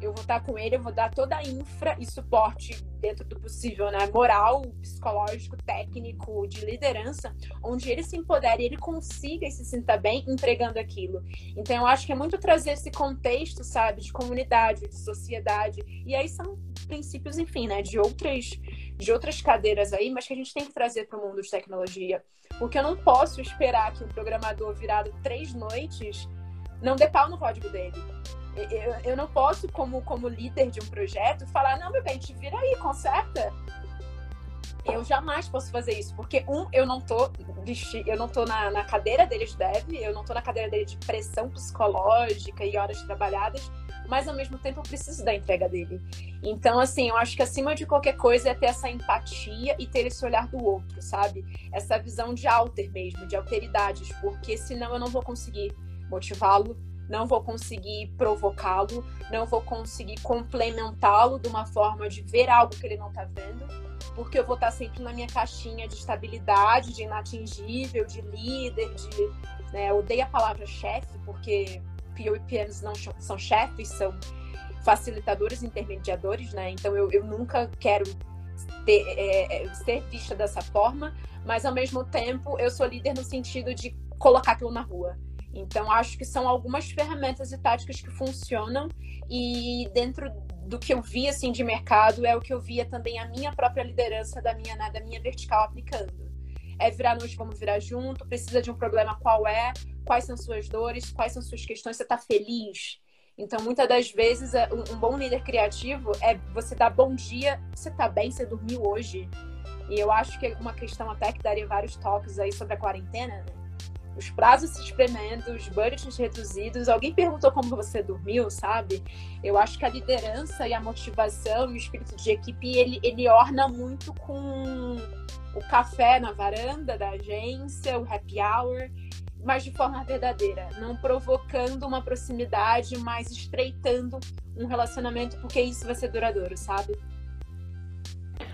eu vou estar com ele, eu vou dar toda a infra e suporte dentro do possível, né? Moral, psicológico, técnico, de liderança, onde ele se empodere, ele consiga e se sinta bem entregando aquilo. Então, eu acho que é muito trazer esse contexto, sabe, de comunidade, de sociedade. E aí são princípios, enfim, né, de outras, de outras cadeiras aí, mas que a gente tem que trazer para o mundo de tecnologia. Porque eu não posso esperar que um programador virado três noites não dê pau no código dele eu, eu não posso, como, como líder de um projeto, falar, não, meu bem, te vira aí, conserta. Eu jamais posso fazer isso, porque um, eu não tô eu não tô na, na cadeira dele de dev, eu não tô na cadeira dele de pressão psicológica e horas trabalhadas, mas ao mesmo tempo eu preciso da entrega dele. Então, assim, eu acho que acima de qualquer coisa é ter essa empatia e ter esse olhar do outro, sabe? Essa visão de alter mesmo, de alteridades, porque senão eu não vou conseguir motivá-lo, não vou conseguir provocá-lo, não vou conseguir complementá-lo de uma forma de ver algo que ele não está vendo, porque eu vou estar tá sempre na minha caixinha de estabilidade, de inatingível, de líder, de. Né, eu odeio a palavra chefe, porque PO e PMs não são chefes, são facilitadores, intermediadores, né? Então eu, eu nunca quero ter, é, é, ser vista dessa forma, mas ao mesmo tempo eu sou líder no sentido de colocar aquilo na rua. Então, acho que são algumas ferramentas e táticas que funcionam e dentro do que eu vi assim de mercado é o que eu via também a minha própria liderança da minha né, da minha vertical aplicando. É virar noite, vamos virar junto, precisa de um problema, qual é? Quais são suas dores? Quais são suas questões? Você está feliz? Então, muitas das vezes, é, um bom líder criativo é você dar bom dia, você está bem, você dormiu hoje. E eu acho que é uma questão até que daria vários toques aí sobre a quarentena, né? Os prazos se espremendo, os budgets reduzidos. Alguém perguntou como você dormiu, sabe? Eu acho que a liderança e a motivação e o espírito de equipe, ele, ele orna muito com o café na varanda da agência, o happy hour, mas de forma verdadeira, não provocando uma proximidade, mas estreitando um relacionamento, porque isso vai ser duradouro, sabe?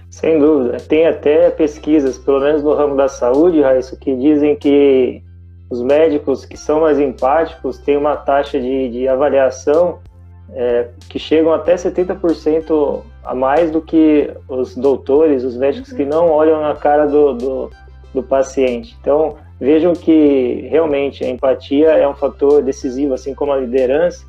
Sem dúvida. Tem até pesquisas, pelo menos no ramo da saúde, Raíssa, que dizem que os médicos que são mais empáticos têm uma taxa de, de avaliação é, que chegam até 70% a mais do que os doutores, os médicos que não olham na cara do, do, do paciente. Então, vejam que realmente a empatia é um fator decisivo, assim como a liderança,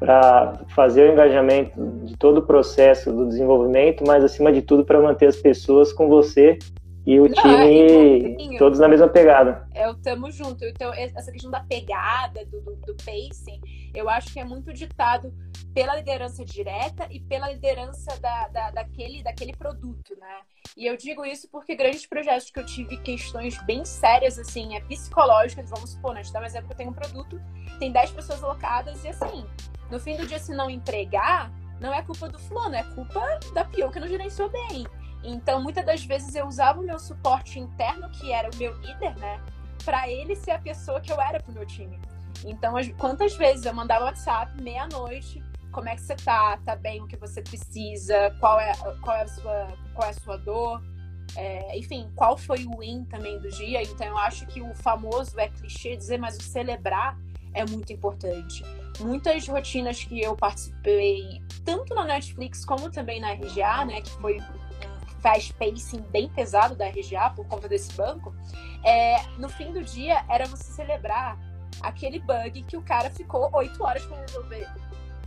para fazer o engajamento de todo o processo do desenvolvimento, mas acima de tudo para manter as pessoas com você e o Não, time é, todos na mesma pegada. É o tamo junto. Então, essa questão da pegada, do, do, do, pacing, eu acho que é muito ditado pela liderança direta e pela liderança da, da, daquele, daquele produto, né? E eu digo isso porque grandes projetos que eu tive questões bem sérias, assim, é psicológicas, vamos supor, né? Dá um exemplo eu tenho um produto, tem 10 pessoas alocadas e assim, no fim do dia, se não empregar, não é culpa do fulano, é culpa da pior que não gerenciou bem. Então, muitas das vezes eu usava o meu suporte interno, que era o meu líder, né? Para ele ser a pessoa que eu era pro meu time. Então, quantas vezes eu mandava WhatsApp meia-noite, como é que você tá? Tá bem o que você precisa? Qual é, qual é, a, sua, qual é a sua dor? É, enfim, qual foi o win também do dia? Então, eu acho que o famoso é clichê dizer, mas o celebrar é muito importante. Muitas rotinas que eu participei, tanto na Netflix como também na RGA, né, que foi faz pacing bem pesado da RGA por conta desse banco, é, no fim do dia era você celebrar aquele bug que o cara ficou oito horas para resolver.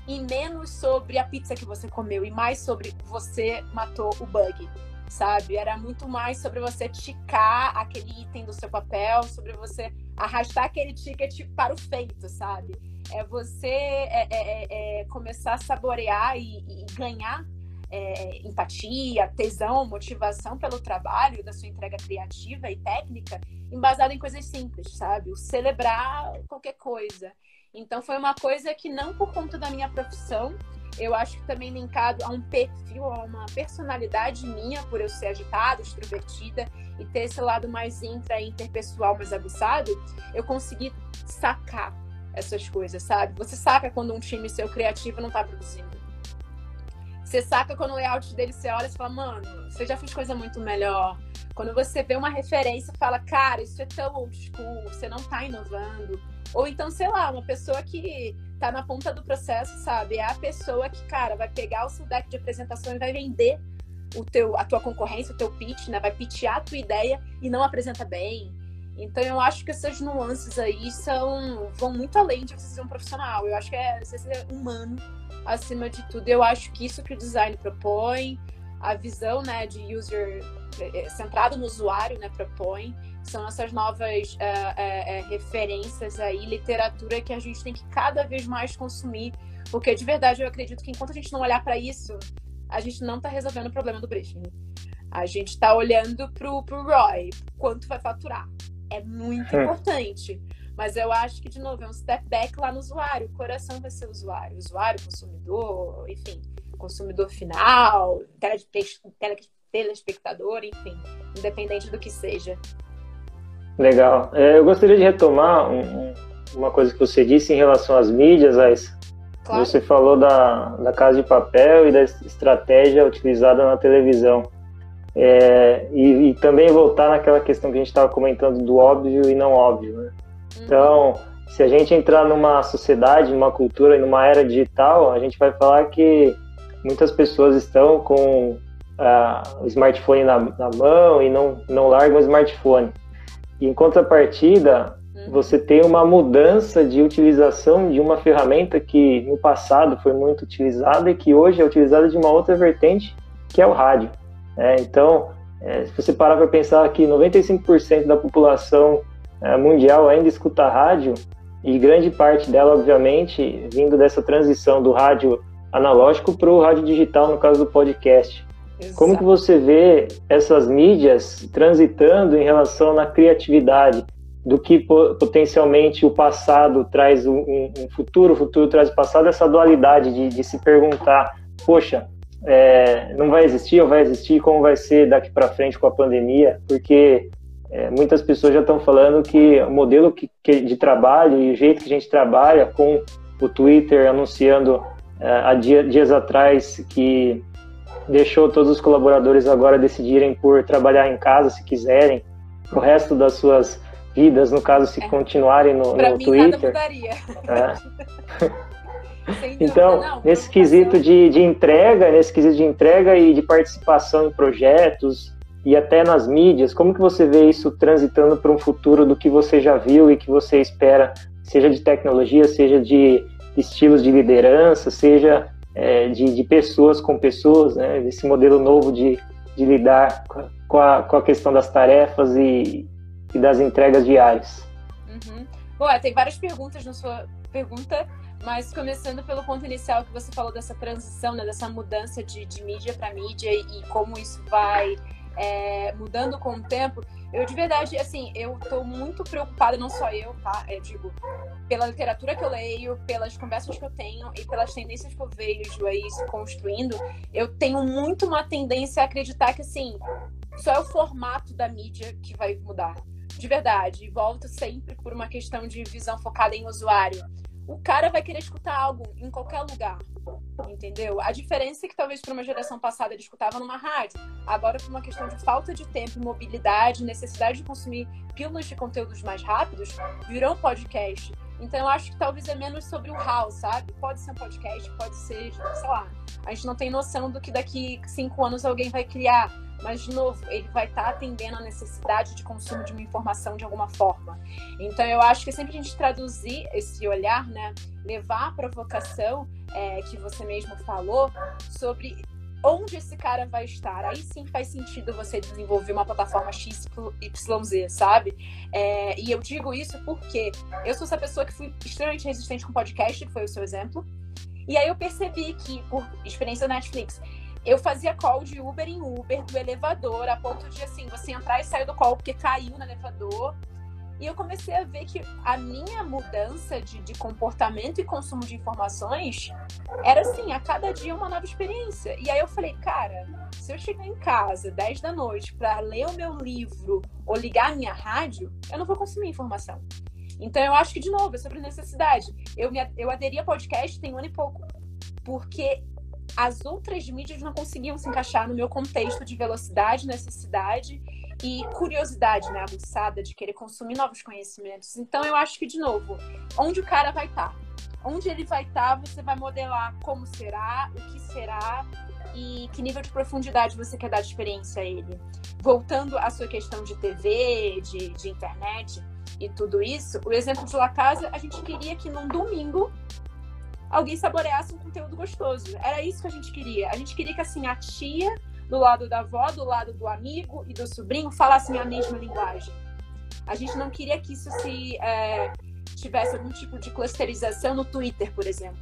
E menos sobre a pizza que você comeu, e mais sobre você matou o bug, sabe? Era muito mais sobre você ticar aquele item do seu papel, sobre você arrastar aquele ticket para o feito, sabe? É você é, é, é, é começar a saborear e, e ganhar é, empatia, tesão, motivação pelo trabalho, da sua entrega criativa e técnica, embasado em coisas simples, sabe? O celebrar qualquer coisa. Então foi uma coisa que não por conta da minha profissão, eu acho que também linkado a um perfil, a uma personalidade minha, por eu ser agitada, extrovertida e ter esse lado mais intra interpessoal mais aguçado, eu consegui sacar essas coisas, sabe? Você saca quando um time seu criativo não tá produzindo. Você saca quando o layout dele você olha e fala, mano, você já fez coisa muito melhor. Quando você vê uma referência, fala, cara, isso é tão old school, você não tá inovando. Ou então, sei lá, uma pessoa que tá na ponta do processo, sabe? É a pessoa que, cara, vai pegar o seu deck de apresentação e vai vender o teu, a tua concorrência, o teu pitch, né? Vai pitchar a tua ideia e não apresenta bem. Então eu acho que essas nuances aí são vão muito além de você ser um profissional. Eu acho que é você ser humano acima de tudo. Eu acho que isso que o design propõe, a visão né, de user é, é, centrado no usuário né, propõe, são essas novas é, é, é, referências aí, literatura que a gente tem que cada vez mais consumir, porque de verdade eu acredito que enquanto a gente não olhar para isso, a gente não está resolvendo o problema do briefing. A gente está olhando para o ROI, quanto vai faturar. É muito é. importante. Mas eu acho que, de novo, é um step back lá no usuário. O coração vai ser o usuário. O usuário, consumidor, enfim, consumidor final, telespectador, enfim, independente do que seja. Legal. É, eu gostaria de retomar um, uma coisa que você disse em relação às mídias, Ais. Claro. Você falou da, da casa de papel e da estratégia utilizada na televisão. É, e, e, também voltar naquela questão que a gente estava comentando do óbvio e não óbvio. Né? Então, se a gente entrar numa sociedade, numa cultura, numa era digital, a gente vai falar que muitas pessoas estão com uh, o smartphone na, na, mão e não, não largam o smartphone. E em contrapartida, uhum. você tem uma mudança de utilização de uma ferramenta que no passado foi muito utilizada e que hoje é utilizada de uma outra vertente, que é o rádio. É, então, é, se você parar para pensar que 95% da população é, mundial ainda escuta rádio e grande parte dela, obviamente, vindo dessa transição do rádio analógico para o rádio digital, no caso do podcast. Exato. Como que você vê essas mídias transitando em relação na criatividade do que potencialmente o passado traz um, um futuro, o futuro traz o passado, essa dualidade de, de se perguntar, poxa, é, não vai existir ou vai existir, como vai ser daqui para frente com a pandemia? Porque é, muitas pessoas já estão falando que o modelo que, que, de trabalho e o jeito que a gente trabalha com o Twitter anunciando é, há dia, dias atrás que deixou todos os colaboradores agora decidirem por trabalhar em casa se quiserem, o resto das suas vidas, no caso, se é. continuarem no, no mim, Twitter. Nada é. então, não, nesse quesito de, de entrega, nesse quesito de entrega e de participação em projetos e até nas mídias, como que você vê isso transitando para um futuro do que você já viu e que você espera, seja de tecnologia, seja de estilos de liderança, seja é, de, de, pessoas com pessoas, né? esse modelo novo de, de lidar com a, com a questão das tarefas e, e das entregas diárias. Uhum. Bom, tem várias perguntas na sua pergunta, mas começando pelo ponto inicial que você falou dessa transição, né, dessa mudança de, de mídia para mídia e, e, como isso vai é, mudando com o tempo, eu de verdade, assim, eu tô muito preocupada, não só eu, tá? Eu digo, pela literatura que eu leio, pelas conversas que eu tenho e pelas tendências que eu vejo aí se construindo, eu tenho muito uma tendência a acreditar que, assim, só é o formato da mídia que vai mudar. De verdade. Volto sempre por uma questão de visão focada em usuário o cara vai querer escutar algo em qualquer lugar, entendeu? A diferença é que talvez para uma geração passada ele escutava numa rádio, agora por uma questão de falta de tempo, mobilidade, necessidade de consumir pílulas de conteúdos mais rápidos, virou um podcast. Então eu acho que talvez é menos sobre o how, sabe? Pode ser um podcast, pode ser, sei lá. A gente não tem noção do que daqui cinco anos alguém vai criar mas de novo, ele vai estar tá atendendo a necessidade de consumo de uma informação de alguma forma. Então, eu acho que sempre a gente traduzir esse olhar, né, levar a provocação é, que você mesmo falou sobre onde esse cara vai estar. Aí sim faz sentido você desenvolver uma plataforma XYZ, sabe? É, e eu digo isso porque eu sou essa pessoa que fui extremamente resistente com podcast, que foi o seu exemplo. E aí eu percebi que, por experiência da Netflix, eu fazia call de Uber em Uber, do elevador, a ponto de assim, você entrar e sair do call porque caiu no elevador. E eu comecei a ver que a minha mudança de, de comportamento e consumo de informações era assim, a cada dia uma nova experiência. E aí eu falei, cara, se eu chegar em casa 10 da noite para ler o meu livro ou ligar a minha rádio, eu não vou consumir informação. Então eu acho que, de novo, é sobre necessidade. Eu, me, eu aderi a podcast tem um ano e pouco. Porque as outras mídias não conseguiam se encaixar no meu contexto de velocidade, necessidade e curiosidade, né, aguçada de querer consumir novos conhecimentos. Então eu acho que de novo, onde o cara vai estar, tá? onde ele vai estar, tá, você vai modelar como será, o que será e que nível de profundidade você quer dar de experiência a ele. Voltando à sua questão de TV, de, de internet e tudo isso, o exemplo de La Casa, a gente queria que num domingo alguém saboreasse um conteúdo gostoso. Era isso que a gente queria. A gente queria que assim a tia do lado da avó, do lado do amigo e do sobrinho falassem a mesma linguagem. A gente não queria que isso se é, tivesse algum tipo de clusterização no Twitter, por exemplo.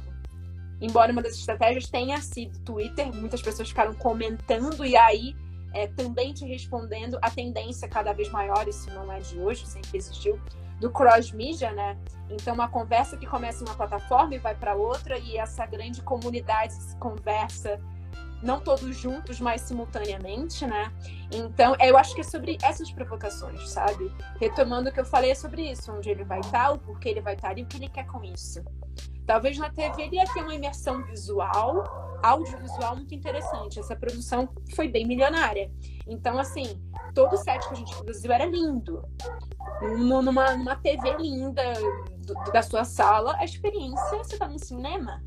Embora uma das estratégias tenha sido Twitter, muitas pessoas ficaram comentando e aí é, também te respondendo a tendência cada vez maior, isso não é de hoje, sempre existiu, do cross-media, né? Então, uma conversa que começa em uma plataforma e vai para outra, e essa grande comunidade se conversa, não todos juntos, mas simultaneamente, né? Então, eu acho que é sobre essas provocações, sabe? Retomando o que eu falei é sobre isso, onde ele vai estar, o porquê ele vai estar e o que ele quer com isso. Talvez na TV ele ia ter uma imersão visual, audiovisual muito interessante. Essa produção foi bem milionária. Então, assim, todo o set que a gente produziu era lindo. Numa, numa TV linda do, da sua sala, a experiência, você tá no cinema.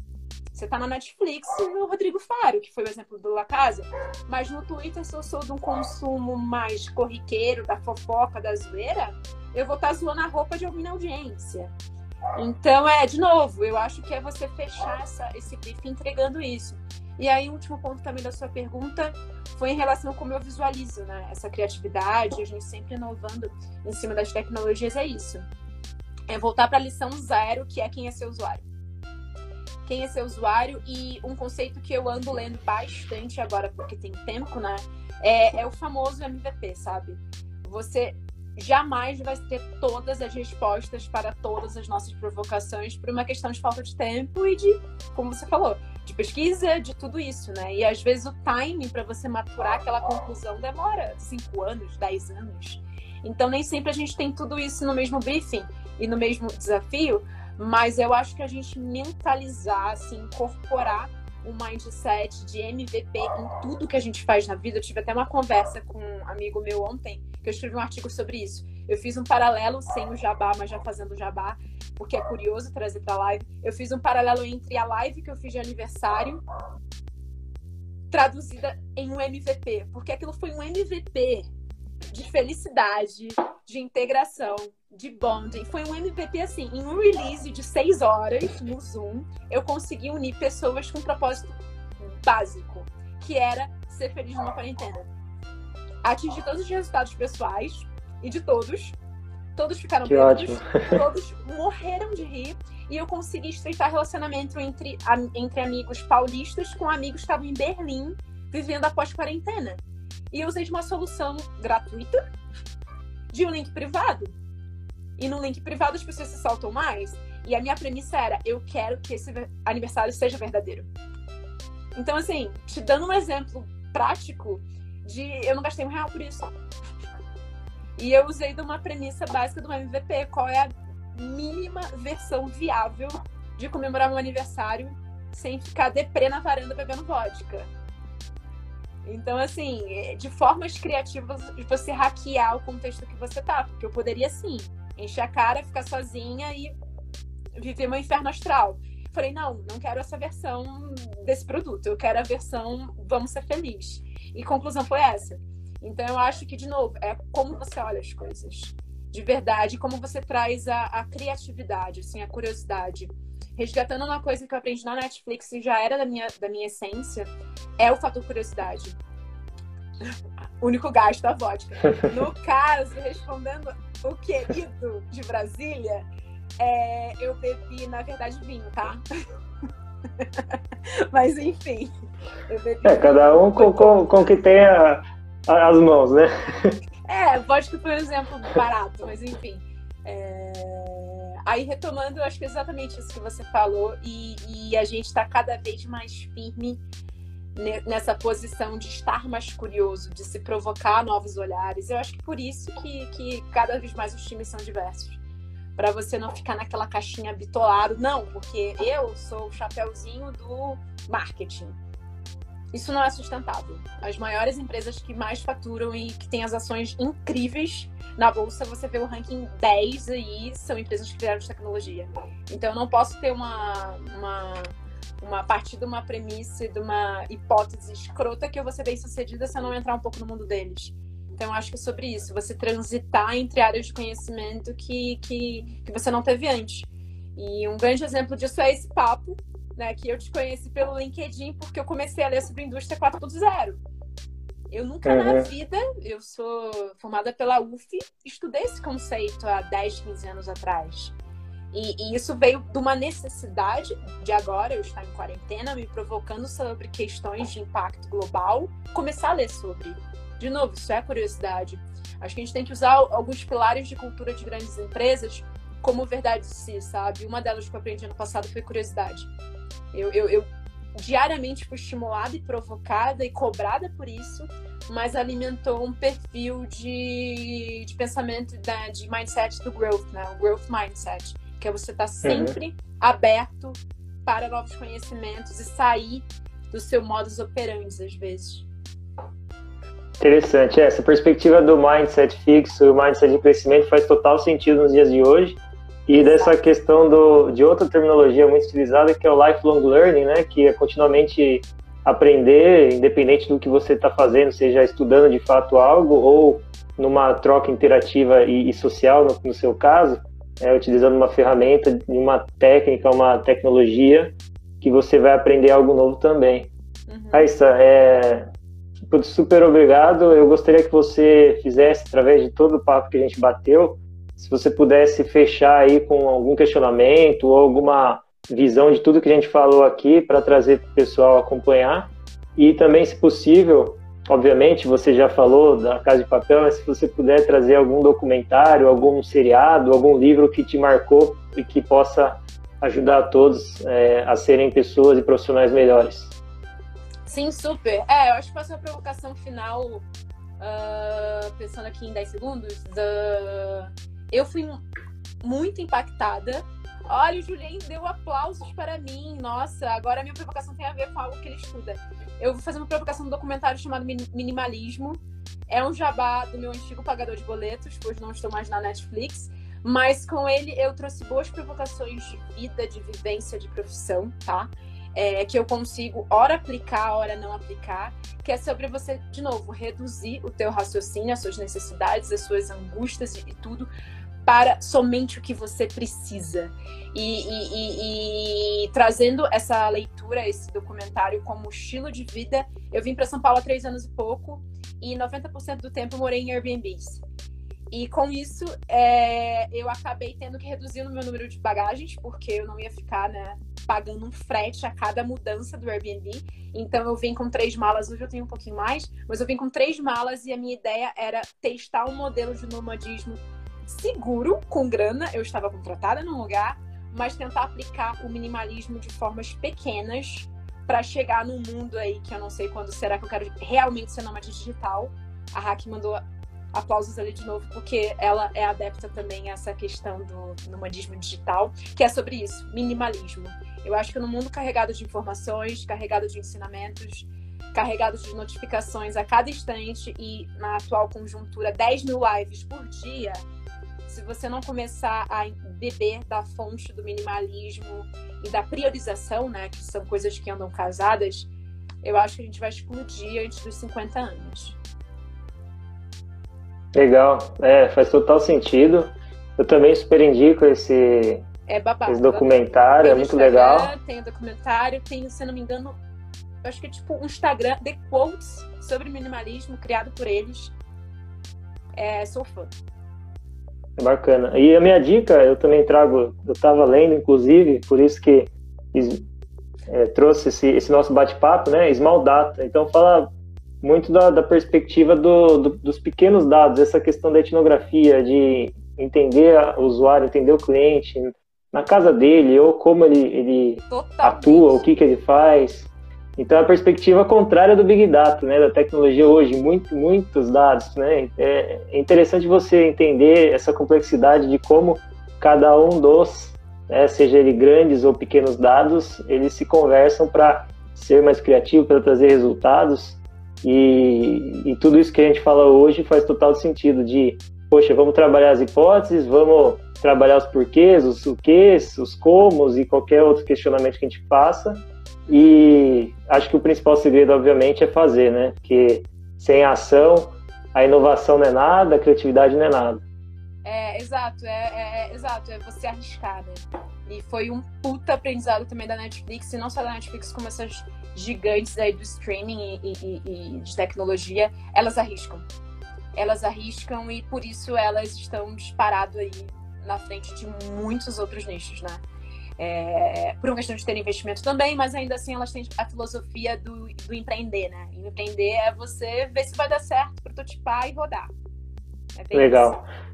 Você tá na Netflix no Rodrigo Faro, que foi o exemplo do La Casa. Mas no Twitter, se eu sou de um consumo mais corriqueiro, da fofoca, da zoeira, eu vou estar tá zoando a roupa de alguma audiência. Então, é, de novo, eu acho que é você fechar essa, esse briefing entregando isso. E aí, o último ponto também da sua pergunta foi em relação a como eu visualizo, né? Essa criatividade, a gente sempre inovando em cima das tecnologias, é isso. É voltar para a lição zero, que é quem é seu usuário. Quem é seu usuário e um conceito que eu ando lendo bastante agora, porque tem tempo, né? É, é o famoso MVP, sabe? Você jamais vai ter todas as respostas para todas as nossas provocações por uma questão de falta de tempo e de, como você falou, de pesquisa, de tudo isso, né? E às vezes o timing para você maturar aquela conclusão demora cinco anos, dez anos. Então, nem sempre a gente tem tudo isso no mesmo briefing e no mesmo desafio, mas eu acho que a gente mentalizar, assim, incorporar um mindset de MVP em tudo que a gente faz na vida. Eu tive até uma conversa com um amigo meu ontem, que eu escrevi um artigo sobre isso. Eu fiz um paralelo sem o jabá, mas já fazendo jabá, porque é curioso trazer para live. Eu fiz um paralelo entre a live que eu fiz de aniversário traduzida em um MVP, porque aquilo foi um MVP de felicidade, de integração, de bonding. Foi um MVP assim, em um release de seis horas no Zoom, eu consegui unir pessoas com um propósito básico, que era ser feliz numa quarentena. Atingir todos os resultados pessoais e de todos. Todos ficaram bêbados, todos morreram de rir e eu consegui estreitar relacionamento entre, entre amigos paulistas com amigos que estavam em Berlim vivendo após quarentena. E eu usei de uma solução gratuita de um link privado. E no link privado as pessoas se saltam mais. E a minha premissa era: eu quero que esse aniversário seja verdadeiro. Então, assim, te dando um exemplo prático de eu não gastei um real por isso. E eu usei de uma premissa básica do MVP: qual é a mínima versão viável de comemorar meu aniversário sem ficar deprê na varanda bebendo vodka. Então, assim, é, de formas criativas, você hackear o contexto que você tá. Porque eu poderia, sim, encher a cara, ficar sozinha e viver meu inferno astral. Falei, não, não quero essa versão desse produto. Eu quero a versão vamos ser felizes. E conclusão foi essa. Então, eu acho que, de novo, é como você olha as coisas. De verdade, como você traz a, a criatividade, assim, a curiosidade resgatando uma coisa que eu aprendi na Netflix e já era da minha, da minha essência, é o fator curiosidade. único gasto da vodka. No caso, respondendo o querido de Brasília, é, eu bebi, na verdade, vinho, tá? Mas enfim. é, cada um com, com, com que tenha as mãos, né? É, vodka foi um exemplo barato, mas enfim. É... Aí, retomando, eu acho que é exatamente isso que você falou, e, e a gente está cada vez mais firme nessa posição de estar mais curioso, de se provocar novos olhares. Eu acho que por isso que, que cada vez mais os times são diversos. Para você não ficar naquela caixinha bitolado, não, porque eu sou o chapéuzinho do marketing. Isso não é sustentável. As maiores empresas que mais faturam e que têm as ações incríveis na bolsa você vê o ranking 10 aí, são empresas que criaram de tecnologia. Então eu não posso ter uma, uma, uma partir de uma premissa, de uma hipótese escrota que eu vou ser bem sucedida se eu não entrar um pouco no mundo deles. Então, acho que é sobre isso, você transitar entre áreas de conhecimento que, que, que você não teve antes. E um grande exemplo disso é esse papo, né, que eu te conheci pelo LinkedIn, porque eu comecei a ler sobre indústria 4.0. Eu nunca uhum. na vida, eu sou formada pela UF, estudei esse conceito há 10, 15 anos atrás. E, e, isso veio de uma necessidade de agora eu estar em quarentena, me provocando sobre questões de impacto global, começar a ler sobre. De novo, isso é curiosidade. Acho que a gente tem que usar alguns pilares de cultura de grandes empresas como verdade de si, sabe? Uma delas que eu aprendi ano passado foi curiosidade. Eu, eu, eu diariamente fui estimulada e provocada e cobrada por isso, mas alimentou um perfil de, de pensamento da, de mindset do growth, né? O growth mindset, que é você estar tá sempre uhum. aberto para novos conhecimentos e sair do seu modus operandi às vezes. Interessante, essa perspectiva do mindset fixo, o mindset de crescimento faz total sentido nos dias de hoje e dessa questão do, de outra terminologia muito utilizada, que é o lifelong learning, né? Que é continuamente aprender, independente do que você está fazendo, seja estudando de fato algo ou numa troca interativa e, e social, no, no, seu caso, é, utilizando uma ferramenta, uma técnica, uma tecnologia, que você vai aprender algo novo também. Uhum. Raíssa, é, super obrigado. Eu gostaria que você fizesse, através de todo o papo que a gente bateu, se você pudesse fechar aí com algum questionamento ou alguma visão de tudo que a gente falou aqui para trazer para o pessoal acompanhar. E também, se possível, obviamente, você já falou da Casa de Papel, mas se você puder trazer algum documentário, algum seriado, algum livro que te marcou e que possa ajudar a todos é, a serem pessoas e profissionais melhores. Sim, super. É, eu acho que faço a provocação final Uh, pensando aqui em 10 segundos, uh, eu fui muito impactada. Olha, o Julien deu aplausos para mim. Nossa, agora a minha provocação tem a ver com algo que ele estuda. Eu vou fazer uma provocação no documentário chamado Minimalismo. É um jabá do meu antigo pagador de boletos, pois não estou mais na Netflix. Mas com ele eu trouxe boas provocações de vida, de vivência, de profissão, tá? É, que eu consigo ora aplicar, ora não aplicar, que é sobre você, de novo, reduzir o teu raciocínio, as suas necessidades, as suas angústias e, e tudo para somente o que você precisa. E, e, e, e, trazendo essa leitura, esse documentário como estilo de vida, eu vim para São Paulo há três anos e pouco e 90% do tempo morei em Airbnbs. E com isso, é, eu acabei tendo que reduzir o meu número de bagagens, porque eu não ia ficar né, pagando um frete a cada mudança do Airbnb. Então, eu vim com três malas. Hoje eu tenho um pouquinho mais, mas eu vim com três malas e a minha ideia era testar um modelo de nomadismo seguro, com grana. Eu estava contratada num lugar, mas tentar aplicar o minimalismo de formas pequenas para chegar num mundo aí que eu não sei quando será que eu quero realmente ser nômade digital. A Hack mandou aplausos ali de novo, porque ela é adepta também a essa questão do nomadismo digital, que é sobre isso, minimalismo. Eu acho que no mundo carregado de informações, carregado de ensinamentos, carregado de notificações a cada instante e na atual conjuntura 10 mil lives por dia, se você não começar a beber da fonte do minimalismo e da priorização, né, que são coisas que andam casadas, eu acho que a gente vai explodir antes dos 50 anos. Legal, é, faz total sentido. Eu também super indico esse, é babado, esse documentário, é muito legal. Tem o documentário, tem, se não me engano, eu acho que é tipo um Instagram, The Quotes, sobre minimalismo, criado por eles. É, sou fã. Bacana. E a minha dica, eu também trago, eu estava lendo, inclusive, por isso que é, trouxe esse, esse nosso bate-papo, né? Small Data. Então, fala muito da, da perspectiva do, do, dos pequenos dados, essa questão da etnografia, de entender o usuário, entender o cliente na casa dele, ou como ele, ele atua, o que, que ele faz. Então, a perspectiva contrária do Big Data, né, da tecnologia hoje, muito, muitos dados. Né? É, é interessante você entender essa complexidade de como cada um dos, né, seja ele grandes ou pequenos dados, eles se conversam para ser mais criativo, para trazer resultados. E, e tudo isso que a gente fala hoje faz total sentido de, poxa, vamos trabalhar as hipóteses, vamos trabalhar os porquês, os o quês, os comos e qualquer outro questionamento que a gente faça. E acho que o principal segredo, obviamente, é fazer, né? Porque sem ação, a inovação não é nada, a criatividade não é nada. É, exato, é, é, é, exato, é você arriscar, né? E foi um puta aprendizado também da Netflix, e não só da Netflix, como essas gigantes aí do streaming e, e, e de tecnologia, elas arriscam. Elas arriscam e por isso elas estão disparado aí na frente de muitos outros nichos, né? É, por uma questão de ter investimento também, mas ainda assim elas têm a filosofia do, do empreender, né? E empreender é você ver se vai dar certo, prototipar e rodar. É Legal. Isso.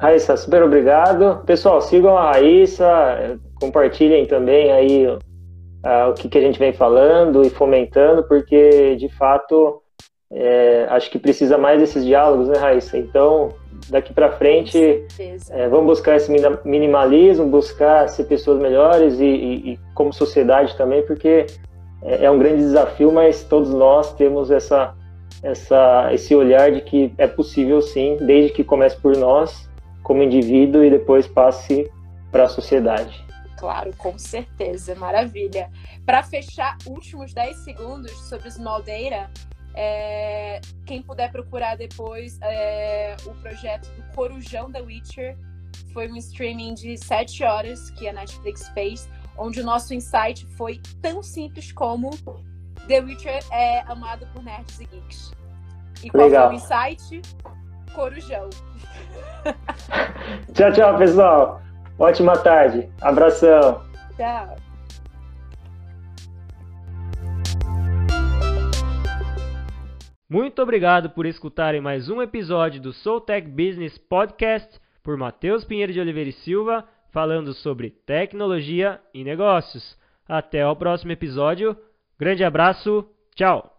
Raíssa, super obrigado. Pessoal, sigam a Raíssa, compartilhem também aí uh, o que, que a gente vem falando e fomentando, porque de fato é, acho que precisa mais desses diálogos, né, Raíssa? Então, daqui para frente, é, vamos buscar esse minimalismo, buscar ser pessoas melhores e, e, e como sociedade também, porque é, é, um grande desafio, mas todos nós temos essa, essa, esse olhar de que é possível sim, desde que comece por nós, como indivíduo, e depois passe para a sociedade. Claro, com certeza, maravilha. Para fechar, últimos 10 segundos sobre Small Data, é, quem puder procurar depois é, o projeto do Corujão da Witcher. Foi um streaming de sete horas que a Netflix fez, onde o nosso insight foi tão simples como The Witcher é amado por nerds e geeks. E qual Legal. foi o insight? Corujão. tchau, tchau, pessoal. Ótima tarde. Abração. Tchau. Muito obrigado por escutarem mais um episódio do Soul Tech Business Podcast por Matheus Pinheiro de Oliveira e Silva, falando sobre tecnologia e negócios. Até o próximo episódio. Grande abraço. Tchau.